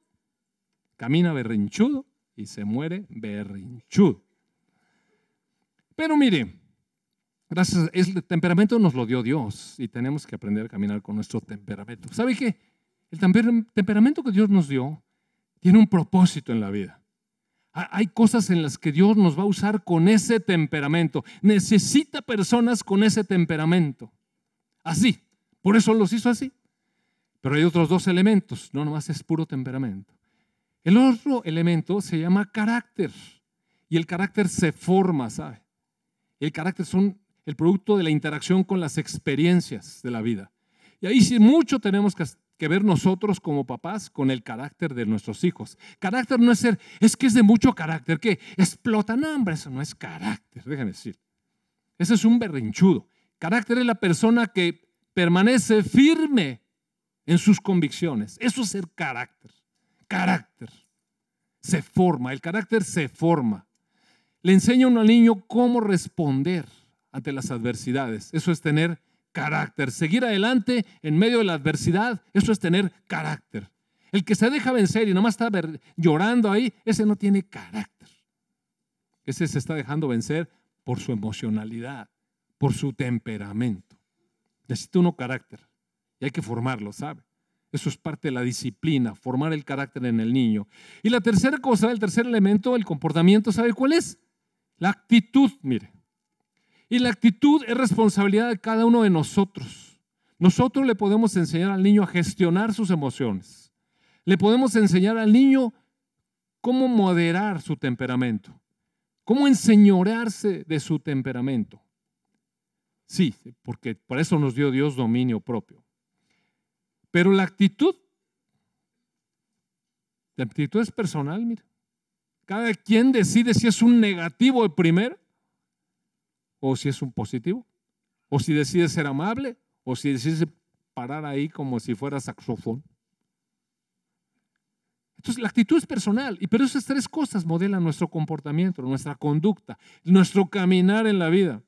Camina berrinchudo y se muere berrinchudo. Pero mire, gracias, el temperamento nos lo dio Dios y tenemos que aprender a caminar con nuestro temperamento. ¿Sabe qué? El temperamento que Dios nos dio tiene un propósito en la vida. Hay cosas en las que Dios nos va a usar con ese temperamento. Necesita personas con ese temperamento. Así. Por eso los hizo así. Pero hay otros dos elementos. No nomás es puro temperamento. El otro elemento se llama carácter. Y el carácter se forma, ¿sabe? El carácter son el producto de la interacción con las experiencias de la vida. Y ahí sí mucho tenemos que, ver nosotros como papás con el carácter de nuestros hijos. Carácter no es ser, es que es de mucho carácter, que explota. No, hombre, eso no es carácter, déjenme decir. Ese es un berrinchudo. Carácter es la persona que permanece firme en sus convicciones. Eso es ser carácter carácter. Se forma, el carácter se forma. Le enseña a al niño cómo responder ante las adversidades. Eso es tener carácter. Seguir adelante en medio de la adversidad, eso es tener carácter. El que se deja vencer y nomás está llorando ahí, ese no tiene carácter. Ese se está dejando vencer por su emocionalidad, por su temperamento. Necesita uno carácter y hay que formarlo, ¿sabe? Eso es parte de la disciplina, formar el carácter en el niño. Y la tercera cosa, el tercer elemento, el comportamiento, ¿sabe cuál es? La actitud, mire. Y la actitud es responsabilidad de cada uno de nosotros. Nosotros le podemos enseñar al niño a gestionar sus emociones. Le podemos enseñar al niño cómo moderar su temperamento, cómo enseñorearse de su temperamento. Sí, porque por eso nos dio Dios dominio propio. Pero la actitud, la actitud es personal, mira. Cada quien decide si es un negativo el primero o si es un positivo. O si decide ser amable o si decide parar ahí como si fuera saxofón. Entonces, la actitud es personal, y pero esas tres cosas modelan nuestro comportamiento, nuestra conducta, nuestro caminar en la vida.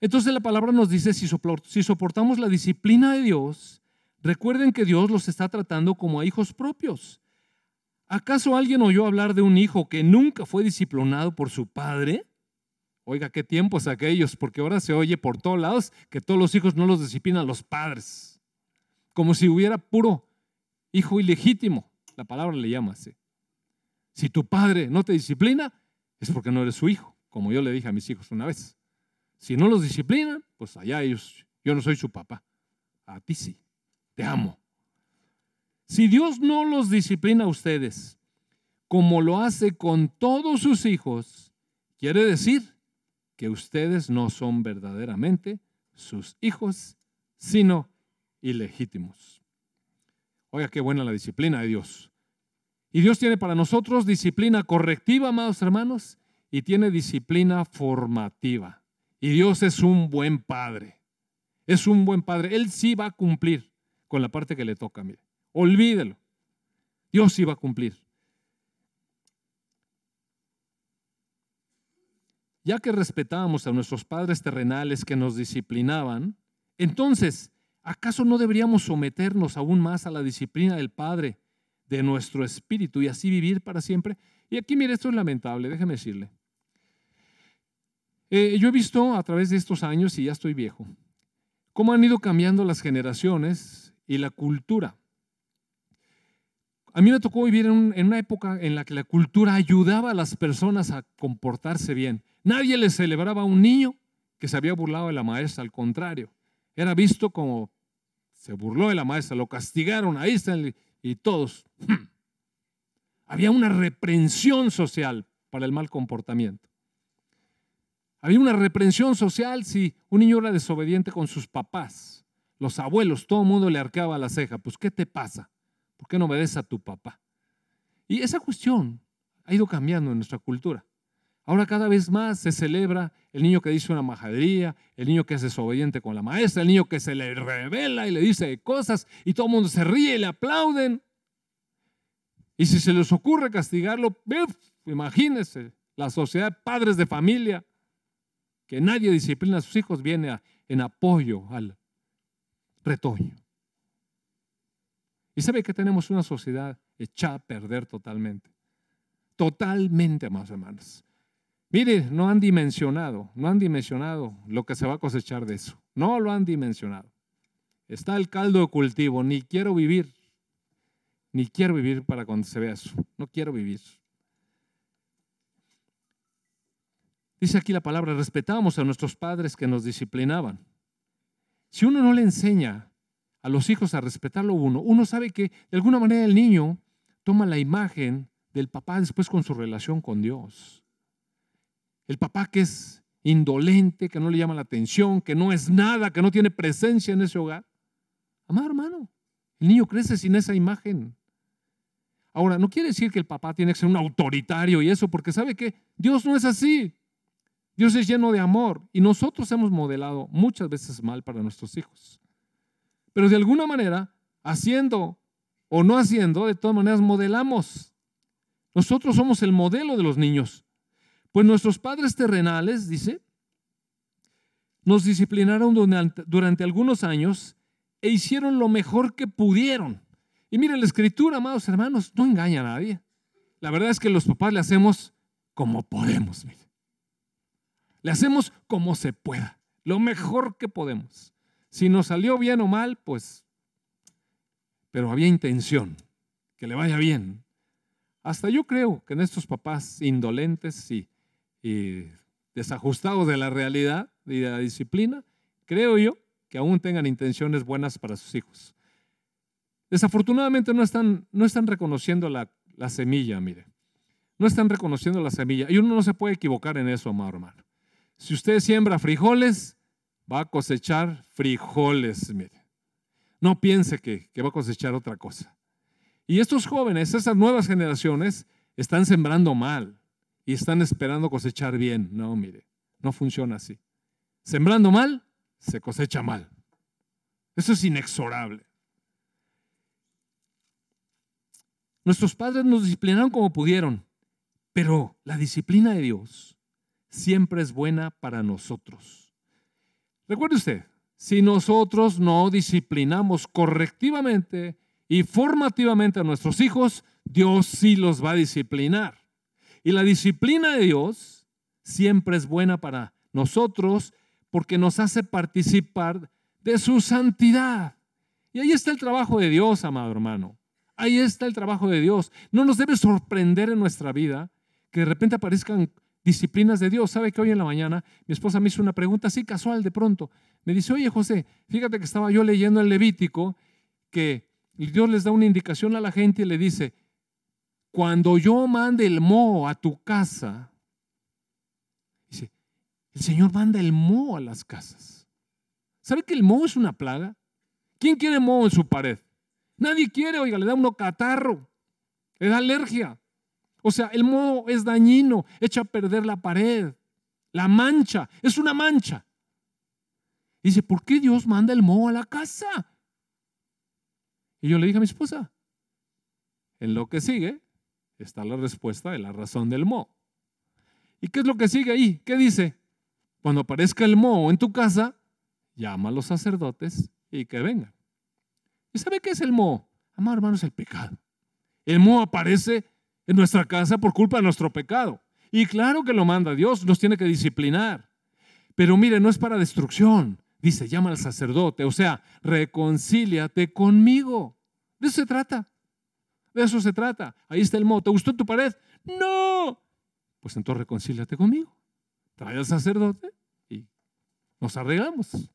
Entonces la palabra nos dice, si soportamos la disciplina de Dios, recuerden que Dios los está tratando como a hijos propios. ¿Acaso alguien oyó hablar de un hijo que nunca fue disciplinado por su padre? Oiga, qué tiempos aquellos, porque ahora se oye por todos lados que todos los hijos no los disciplinan los padres, como si hubiera puro hijo ilegítimo. La palabra le llama así. Si tu padre no te disciplina, es porque no eres su hijo, como yo le dije a mis hijos una vez. Si no los disciplinan, pues allá ellos, yo no soy su papá. A ti sí, te amo. Si Dios no los disciplina a ustedes, como lo hace con todos sus hijos, quiere decir que ustedes no son verdaderamente sus hijos, sino ilegítimos. Oiga, qué buena la disciplina de Dios. Y Dios tiene para nosotros disciplina correctiva, amados hermanos, y tiene disciplina formativa. Y Dios es un buen padre. Es un buen padre. Él sí va a cumplir con la parte que le toca. Olvídelo. Dios sí va a cumplir. Ya que respetábamos a nuestros padres terrenales que nos disciplinaban, entonces, ¿acaso no deberíamos someternos aún más a la disciplina del Padre de nuestro espíritu y así vivir para siempre? Y aquí, mire, esto es lamentable, déjeme decirle. Eh, yo he visto a través de estos años, y ya estoy viejo, cómo han ido cambiando las generaciones y la cultura. A mí me tocó vivir en, una época en la que la cultura ayudaba a las personas a comportarse bien. Nadie le celebraba a un niño que se había burlado de la maestra, al contrario, era visto como se burló de la maestra, lo castigaron, ahí están, y todos. Había una reprensión social para el mal comportamiento. Había una reprensión social si un niño era desobediente con sus papás, los abuelos, todo el mundo le arcaba la ceja. Pues, ¿qué te pasa? ¿Por qué no obedeces a tu papá? Y esa cuestión ha ido cambiando en nuestra cultura. Ahora cada vez más se celebra el niño que dice una majadería, el niño que es desobediente con la maestra, el niño que se le revela y le dice cosas y todo el mundo se ríe y le aplauden. Y si se les ocurre castigarlo, imagínense, la sociedad de padres de familia que nadie disciplina a sus hijos viene en apoyo al retoño. Y sabe que tenemos una sociedad echada a perder totalmente. Totalmente, más hermanos. Mire, no han dimensionado, no han dimensionado lo que se va a cosechar de eso. No lo han dimensionado. Está el caldo de cultivo. Ni quiero vivir, ni quiero vivir para cuando se vea eso. No quiero vivir. Dice aquí la palabra, respetábamos a nuestros padres que nos disciplinaban. Si uno no le enseña a los hijos a respetarlo uno, uno sabe que de alguna manera el niño toma la imagen del papá después con su relación con Dios. El papá que es indolente, que no le llama la atención, que no es nada, que no tiene presencia en ese hogar. Amado hermano, el niño crece sin esa imagen. Ahora, no quiere decir que el papá tiene que ser un autoritario y eso, porque sabe que Dios no es así. Dios es lleno de amor y nosotros hemos modelado muchas veces mal para nuestros hijos. Pero de alguna manera, haciendo o no haciendo, de todas maneras modelamos. Nosotros somos el modelo de los niños. Pues nuestros padres terrenales, dice, nos disciplinaron durante, algunos años e hicieron lo mejor que pudieron. Y miren, la escritura, amados hermanos, no engaña a nadie. La verdad es que los papás le hacemos como podemos. Miren. Le hacemos como se pueda, lo mejor que podemos. Si nos salió bien o mal, pues, pero había intención, que le vaya bien. Hasta yo creo que en estos papás indolentes y, desajustados de la realidad y de la disciplina, creo yo que aún tengan intenciones buenas para sus hijos. Desafortunadamente no están, no están reconociendo la, la semilla, mire. No están reconociendo la semilla. Y uno no se puede equivocar en eso, amado hermano. Si usted siembra frijoles, va a cosechar frijoles. Mire. No piense que, que va a cosechar otra cosa. Y estos jóvenes, esas nuevas generaciones, están sembrando mal y están esperando cosechar bien. No, mire, no funciona así. Sembrando mal, se cosecha mal. Eso es inexorable. Nuestros padres nos disciplinaron como pudieron, pero la disciplina de Dios siempre es buena para nosotros. Recuerde usted, si nosotros no disciplinamos correctivamente y formativamente a nuestros hijos, Dios sí los va a disciplinar. Y la disciplina de Dios siempre es buena para nosotros porque nos hace participar de su santidad. Y ahí está el trabajo de Dios, amado hermano. Ahí está el trabajo de Dios. No nos debe sorprender en nuestra vida que de repente aparezcan disciplinas de Dios. ¿Sabe que hoy en la mañana mi esposa me hizo una pregunta así casual de pronto? Me dice, oye José, fíjate que estaba yo leyendo el Levítico que Dios les da una indicación a la gente y le dice, cuando yo mande el moho a tu casa, dice, el Señor manda el moho a las casas. ¿Sabe que el moho es una plaga? ¿Quién quiere moho en su pared? Nadie quiere, oiga, le da uno catarro, le da alergia. O sea, el moho es dañino, echa a perder la pared, la mancha, es una mancha. dice, ¿por qué Dios manda el moho a la casa? Y yo le dije a mi esposa, en lo que sigue está la respuesta de la razón del moho. ¿Y qué es lo que sigue ahí? ¿Qué dice? Cuando aparezca el moho en tu casa, llama a los sacerdotes y que vengan. ¿Y sabe qué es el moho? Amado hermano, es el pecado. El moho aparece en nuestra casa por culpa de nuestro pecado. Y claro que lo manda Dios, nos tiene que disciplinar. Pero mire, no es para destrucción. Dice, llama al sacerdote, o sea, reconcíliate conmigo. De eso se trata. De eso se trata. Ahí está el moho. ¿Te gustó tu pared? No. Pues entonces reconcíliate conmigo. Trae al sacerdote y nos arreglamos.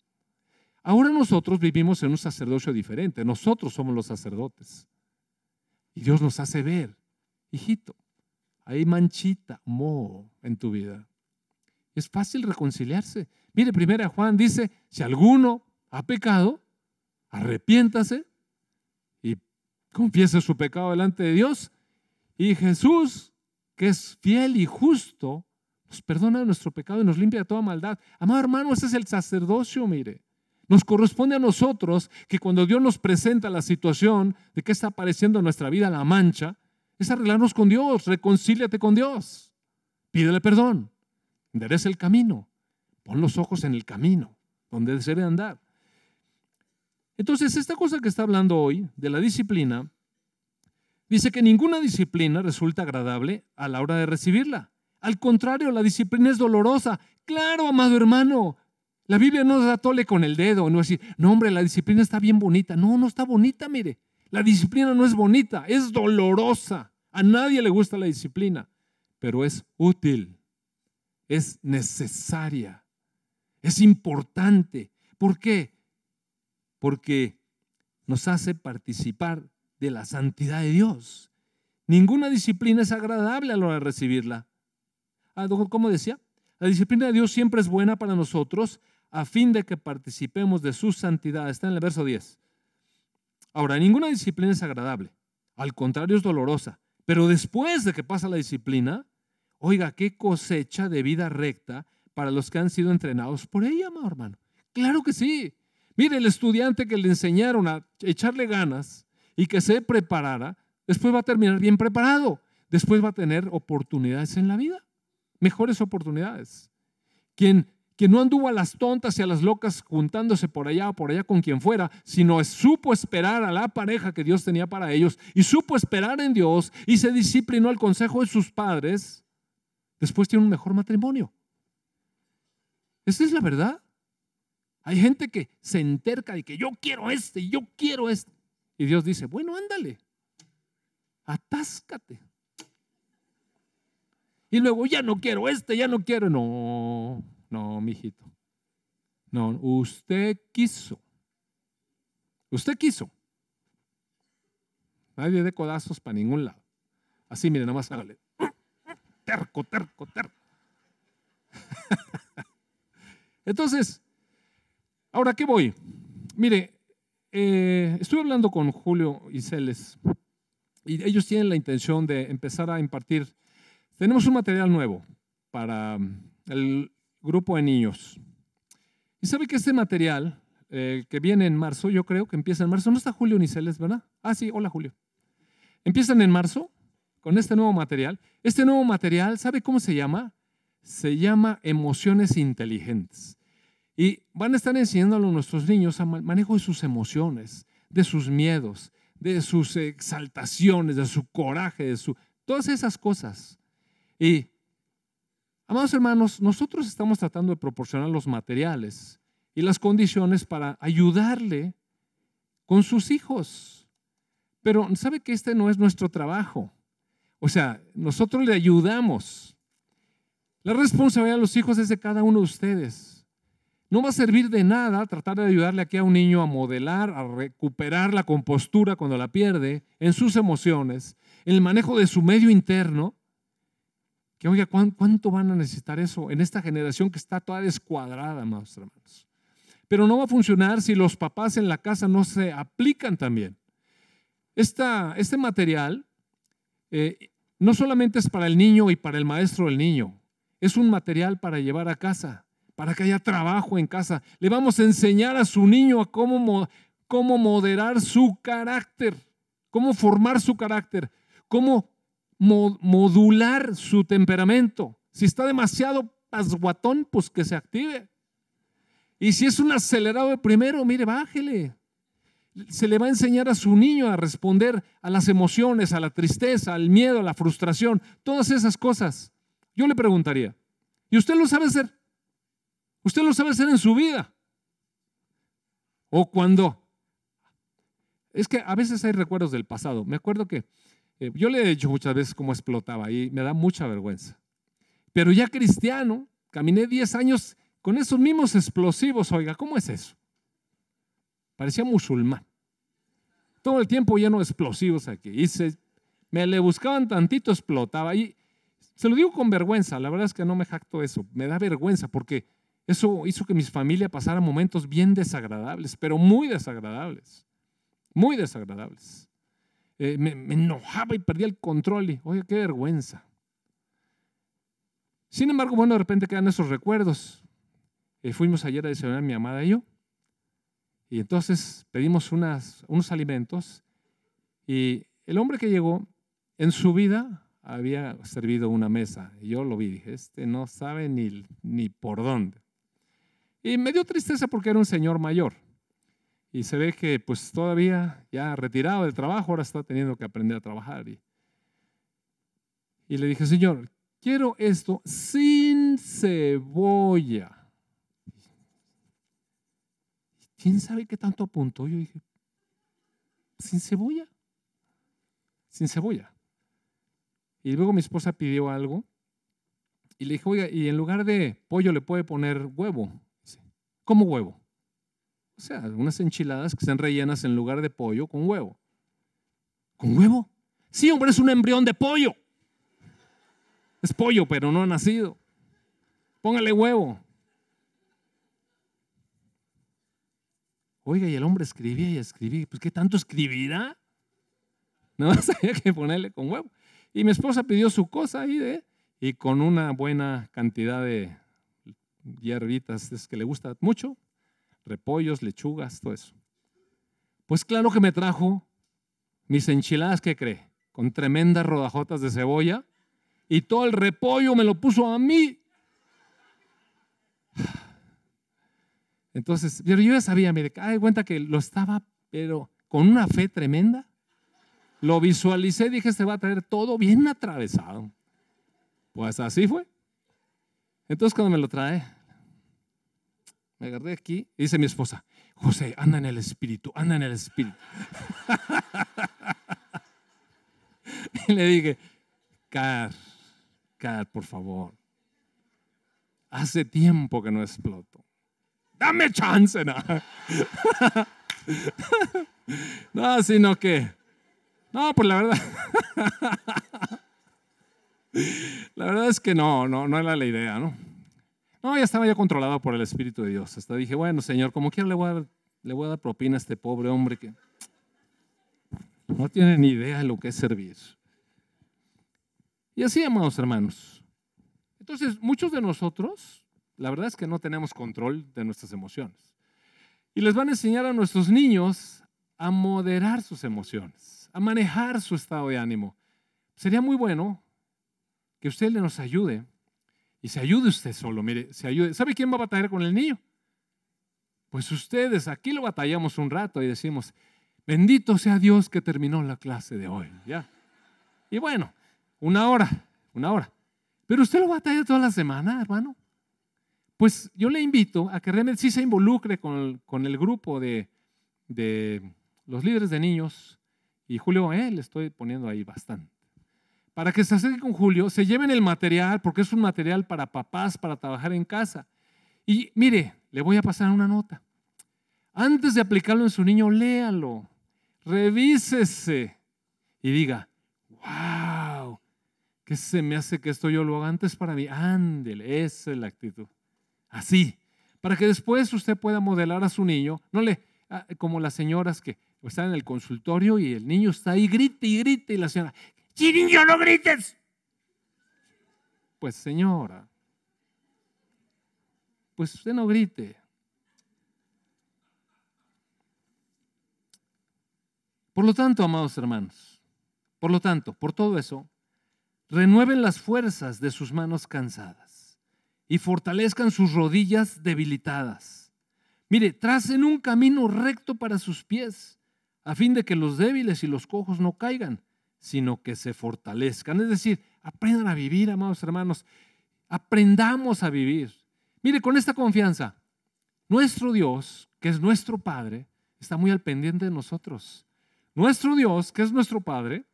Ahora nosotros vivimos en un sacerdocio diferente. Nosotros somos los sacerdotes. Y Dios nos hace ver, hijito, hay manchita, moho en tu vida. Es fácil reconciliarse. Mire, primera Juan dice, si alguno ha pecado, arrepiéntase y confiese su pecado delante de Dios. Y Jesús, que es fiel y justo, nos perdona nuestro pecado y nos limpia de toda maldad. Amado hermano, ese es el sacerdocio, mire. Nos corresponde a nosotros que cuando Dios nos presenta la situación de que está apareciendo en nuestra vida la mancha, es arreglarnos con Dios, reconcíliate con Dios, pídele perdón, endereza el camino, pon los ojos en el camino donde se debe andar. Entonces, esta cosa que está hablando hoy de la disciplina, dice que ninguna disciplina resulta agradable a la hora de recibirla. Al contrario, la disciplina es dolorosa. Claro, amado hermano, la Biblia no da tole con el dedo, no decir, no hombre, la disciplina está bien bonita. No, no está bonita, mire. La disciplina no es bonita, es dolorosa. A nadie le gusta la disciplina, pero es útil, es necesaria, es importante. ¿Por qué? Porque nos hace participar de la santidad de Dios. Ninguna disciplina es agradable a la hora de recibirla. Ah, ¿Cómo decía? La disciplina de Dios siempre es buena para nosotros a fin de que participemos de su santidad. Está en el verso 10. Ahora, ninguna disciplina es agradable, al contrario es dolorosa, pero después de que pasa la disciplina, oiga, qué cosecha de vida recta para los que han sido entrenados por ella, hermano. Claro que sí. Mire, el estudiante que le enseñaron a echarle ganas y que se preparara, después va a terminar bien preparado, después va a tener oportunidades en la vida, mejores oportunidades. Quien que no anduvo a las tontas y a las locas juntándose por allá o por allá con quien fuera, sino supo esperar a la pareja que Dios tenía para ellos y supo esperar en Dios y se disciplinó al consejo de sus padres, después tiene un mejor matrimonio. Esa es la verdad. Hay gente que se enterca de que yo quiero este, yo quiero este. Y Dios dice, bueno, ándale, atáscate. Y luego, ya no quiero este, ya no quiero. No, no, mijito. No, usted quiso. Usted quiso. Nadie de codazos para ningún lado. Así, mire, nada más hágale. Terco, terco, terco. Entonces, ahora, ¿qué voy? Mire, eh, estuve hablando con Julio y Celes y ellos tienen la intención de empezar a impartir. Tenemos un material nuevo para el grupo de niños. Y sabe que este material, eh, que viene en marzo, yo creo que empieza en marzo, no está Julio Niceles, ¿verdad? Ah, sí, hola Julio. Empiezan en marzo con este nuevo material. Este nuevo material, ¿sabe cómo se llama? Se llama emociones inteligentes. Y van a estar enseñándolo a nuestros niños a manejo de sus emociones, de sus miedos, de sus exaltaciones, de su coraje, de su todas esas cosas. Y Amados hermanos, nosotros estamos tratando de proporcionar los materiales y las condiciones para ayudarle con sus hijos. Pero sabe que este no es nuestro trabajo. O sea, nosotros le ayudamos. La responsabilidad de los hijos es de cada uno de ustedes. No va a servir de nada tratar de ayudarle aquí a un niño a modelar, a recuperar la compostura cuando la pierde en sus emociones en el manejo de su medio interno, que oiga, ¿cuánto van a necesitar eso en esta generación que está toda descuadrada, amados hermanos? Pero no va a funcionar si los papás en la casa no se aplican también. Este material eh, no solamente es para el niño y para el maestro del niño, es un material para llevar a casa, para que haya trabajo en casa. Le vamos a enseñar a su niño a cómo, cómo moderar su carácter, cómo formar su carácter, cómo modular su temperamento. Si está demasiado pasguatón, pues que se active. Y si es un acelerado de primero, mire, bájele. Se le va a enseñar a su niño a responder a las emociones, a la tristeza, al miedo, a la frustración, todas esas cosas. Yo le preguntaría, ¿y usted lo sabe hacer? ¿Usted lo sabe hacer en su vida? ¿O cuando? Es que a veces hay recuerdos del pasado. Me acuerdo que eh, yo le he dicho muchas veces cómo explotaba y me da mucha vergüenza. Pero ya cristiano, caminé 10 años con esos mismos explosivos, oiga, ¿cómo es eso? Parecía musulmán. Todo el tiempo lleno de explosivos aquí. Y me le buscaban tantito, explotaba. Y se lo digo con vergüenza, la verdad es que no me jacto eso, me da vergüenza porque eso hizo que mi familia pasara momentos bien desagradables, pero muy desagradables, muy desagradables. Eh, me, enojaba y perdía el control y, oye, qué vergüenza. Sin embargo, bueno, de repente quedan esos recuerdos. Eh, fuimos ayer a desayunar mi amada y yo. Y entonces pedimos unas, unos alimentos y el hombre que llegó en su vida había servido una mesa. Y yo lo vi, dije, este no sabe ni, ni por dónde. Y me dio tristeza porque era un señor mayor. Y se ve que pues todavía ya retirado del trabajo, ahora está teniendo que aprender a trabajar. Y, y le dije, Señor, quiero esto sin cebolla. ¿Quién sabe qué tanto apuntó? Yo dije, ¿sin cebolla? Sin cebolla. Y luego mi esposa pidió algo y le dije, oiga, y en lugar de pollo le puede poner huevo. ¿Cómo huevo? O sea, unas enchiladas que sean rellenas en lugar de pollo con huevo. ¿Con huevo? Sí, hombre, es un embrión de pollo. Es pollo, pero no ha nacido. Póngale huevo. Oiga, y el hombre escribía y escribía. Pues, ¿qué tanto escribirá? No sabía que ponerle con huevo. Y mi esposa pidió su cosa ahí de, y con una buena cantidad de hierbitas es que le gusta mucho, repollos, lechugas, todo eso. Pues claro que me trajo mis enchiladas, ¿qué cree? Con tremendas rodajotas de cebolla y todo el repollo me lo puso a mí. Entonces, yo ya sabía, mire, de cuenta que lo estaba, pero con una fe tremenda. Lo visualicé, dije, se este va a traer todo bien atravesado. Pues así fue. Entonces cuando me lo trae, me agarré aquí y dice mi esposa, José, anda en el espíritu, anda en el espíritu. y le dije, Car, Car, por favor. Hace tiempo que no exploto. Dame chance, no. no, sino que, no, pues la verdad. la verdad es que no, no, no era la idea, ¿no? No, ya estaba ya controlado por el Espíritu de Dios. Hasta dije, bueno, Señor, como quiera le voy a dar, le voy a dar propina a este pobre hombre que no tiene ni idea de lo que es servir. Y así, amados hermanos. Entonces, muchos de nosotros, la verdad es que no tenemos control de nuestras emociones. Y les van a enseñar a nuestros niños a moderar sus emociones, a manejar su estado de ánimo. Sería muy bueno que usted le nos ayude y se ayude usted solo, mire, se ayude. ¿Sabe quién va a batallar con el niño? Pues ustedes, aquí lo batallamos un rato y decimos, bendito sea Dios que terminó la clase de hoy, ¿ya? Y bueno, una hora, una hora. Pero usted lo batalla toda la semana, hermano. Pues yo le invito a que realmente sí se involucre con el, grupo de, de, los líderes de niños. Y Julio, eh, le estoy poniendo ahí bastante para que se acerque con Julio, se lleven el material, porque es un material para papás, para trabajar en casa. Y mire, le voy a pasar una nota. Antes de aplicarlo en su niño, léalo, revísese y diga, wow, ¿qué se me hace que esto yo lo haga antes para mí? Ándele, esa es la actitud. Así, para que después usted pueda modelar a su niño, no le, ah, como las señoras que están en el consultorio y el niño está ahí, grite y grite, y la señora, niño no grites! Pues señora, pues usted no grite. Por lo tanto, amados hermanos, por lo tanto, por todo eso, renueven las fuerzas de sus manos cansadas y fortalezcan sus rodillas debilitadas. Mire, tracen un camino recto para sus pies, a fin de que los débiles y los cojos no caigan, sino que se fortalezcan. Es decir, aprendan a vivir, amados hermanos. Aprendamos a vivir. Mire, con esta confianza, nuestro Dios, que es nuestro Padre, está muy al pendiente de nosotros. Nuestro Dios, que es nuestro Padre,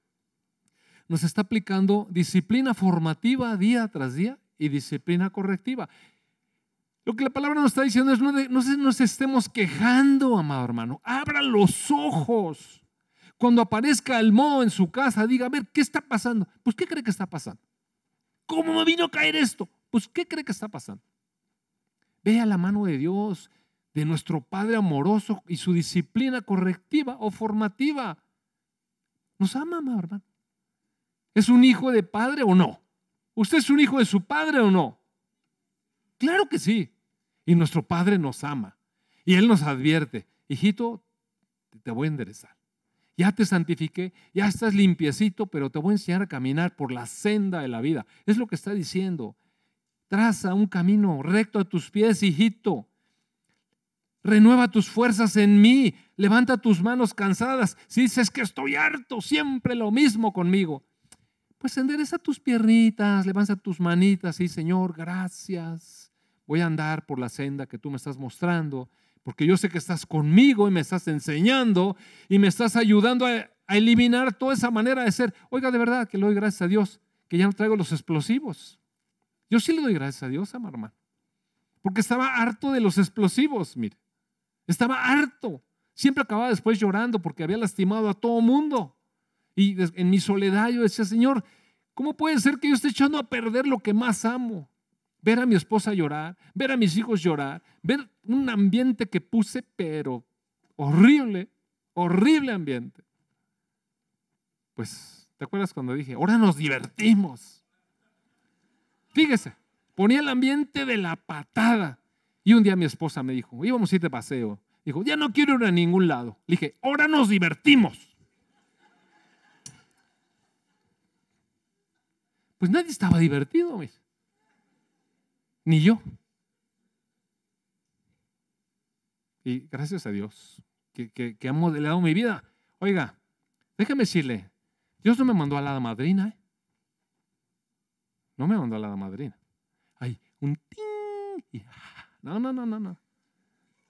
nos está aplicando disciplina formativa día tras día y disciplina correctiva. Lo que la palabra nos está diciendo es no, no nos estemos quejando, amado hermano. Abra los ojos. Cuando aparezca el moho en su casa, diga, a ver, ¿qué está pasando? Pues, ¿qué cree que está pasando? ¿Cómo me vino a caer esto? Pues, ¿qué cree que está pasando? Vea la mano de Dios, de nuestro Padre amoroso y su disciplina correctiva o formativa. Nos ama, hermano. ¿Es un hijo de padre o no? ¿Usted es un hijo de su padre o no? Claro que sí. Y nuestro Padre nos ama. Y Él nos advierte, hijito, te voy a enderezar. Ya te santifiqué, ya estás limpiecito, pero te voy a enseñar a caminar por la senda de la vida. Es lo que está diciendo. Traza un camino recto a tus pies, hijito. Renueva tus fuerzas en mí. Levanta tus manos cansadas. Si dices que estoy harto, siempre lo mismo conmigo pues endereza tus piernitas, levanta tus manitas y Señor, gracias. Voy a andar por la senda que tú me estás mostrando, porque yo sé que estás conmigo y me estás enseñando y me estás ayudando a, eliminar toda esa manera de ser. Oiga, de verdad que le doy gracias a Dios que ya no traigo los explosivos. Yo sí le doy gracias a Dios, amar hermano, porque estaba harto de los explosivos, mire. Estaba harto. Siempre acababa después llorando porque había lastimado a todo mundo. Y en mi soledad yo decía, Señor, ¿cómo puede ser que yo esté echando a perder lo que más amo? Ver a mi esposa llorar, ver a mis hijos llorar, ver un ambiente que puse, pero horrible, horrible ambiente. Pues, ¿te acuerdas cuando dije, ahora nos divertimos? Fíjese, ponía el ambiente de la patada. Y un día mi esposa me dijo, íbamos a ir de paseo. Dijo, ya no quiero ir a ningún lado. Le dije, ahora nos divertimos. Pues nadie estaba divertido, ni yo. Y gracias a Dios que, que, ha modelado mi vida. Oiga, déjame decirle, Dios no me mandó a la madrina. ¿eh? No me mandó a la madrina. Hay un ting. No, no, no, no, no.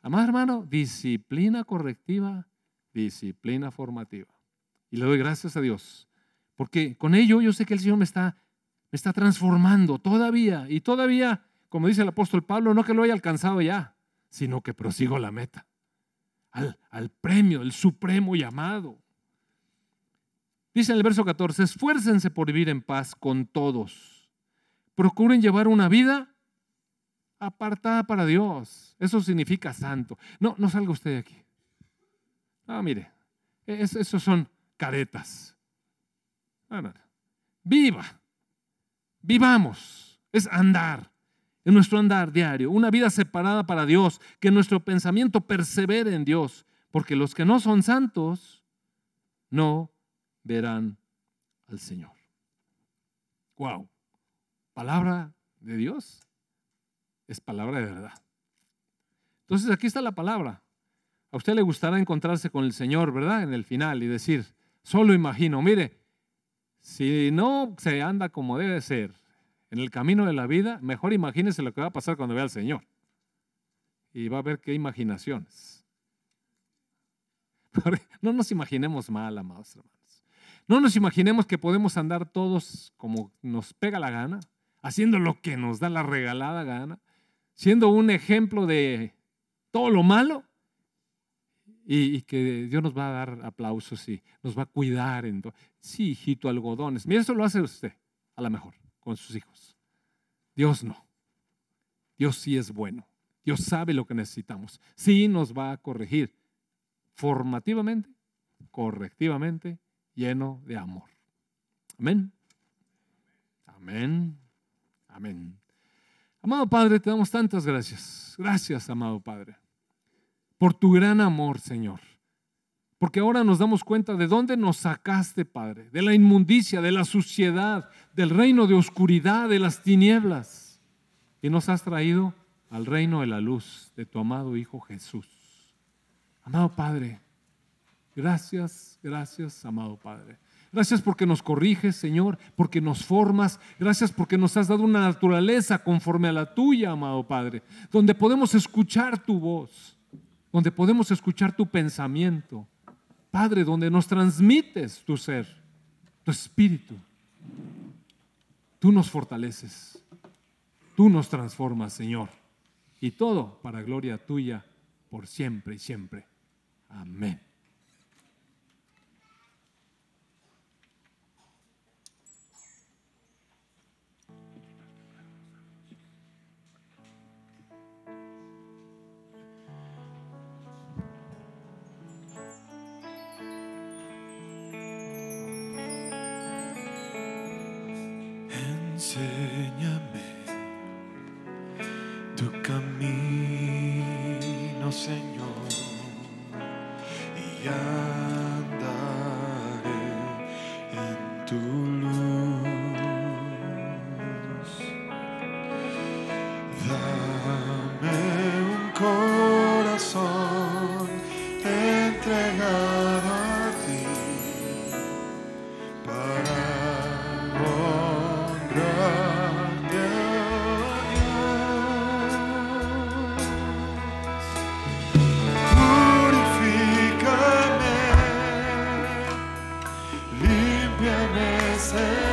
Amado hermano, disciplina correctiva, disciplina formativa. Y le doy gracias a Dios. Porque con ello yo sé que el Señor me está me está transformando todavía y todavía, como dice el apóstol Pablo, no que lo haya alcanzado ya, sino que prosigo la meta, al, premio, el supremo llamado. Dice en el verso 14, esfuércense por vivir en paz con todos. Procuren llevar una vida apartada para Dios. Eso significa santo. No, no salga usted de aquí. Ah, mire, esos son caretas. Viva Vivamos, es andar, en nuestro andar diario, una vida separada para Dios, que nuestro pensamiento persevere en Dios, porque los que no son santos no verán al Señor. Wow, palabra de Dios es palabra de verdad. Entonces aquí está la palabra. A usted le gustará encontrarse con el Señor, ¿verdad? En el final y decir, solo imagino, mire, si no se anda como debe ser en el camino de la vida, mejor imagínese lo que va a pasar cuando vea al Señor. Y va a ver qué imaginaciones. No nos imaginemos mal, amados hermanos. No nos imaginemos que podemos andar todos como nos pega la gana, haciendo lo que nos da la regalada gana, siendo un ejemplo de todo lo malo y, que Dios nos va a dar aplausos y nos va a cuidar. Sí, hijito, algodones. Mira, eso lo hace usted, a lo mejor, con sus hijos. Dios no. Dios sí es bueno. Dios sabe lo que necesitamos. Sí nos va a corregir formativamente, correctivamente, lleno de amor. Amén. Amén. Amén. Amado Padre, te damos tantas gracias. Gracias, amado Padre por tu gran amor, Señor. Porque ahora nos damos cuenta de dónde nos sacaste, Padre, de la inmundicia, de la suciedad, del reino de oscuridad, de las tinieblas, y nos has traído al reino de la luz de tu amado Hijo Jesús. Amado Padre, gracias, gracias, amado Padre. Gracias porque nos corriges, Señor, porque nos formas. Gracias porque nos has dado una naturaleza conforme a la tuya, amado Padre, donde podemos escuchar tu voz donde podemos escuchar tu pensamiento. Padre, donde nos transmites tu ser, tu espíritu. Tú nos fortaleces, tú nos transformas, Señor. Y todo para gloria tuya por siempre y siempre. Amén. listen.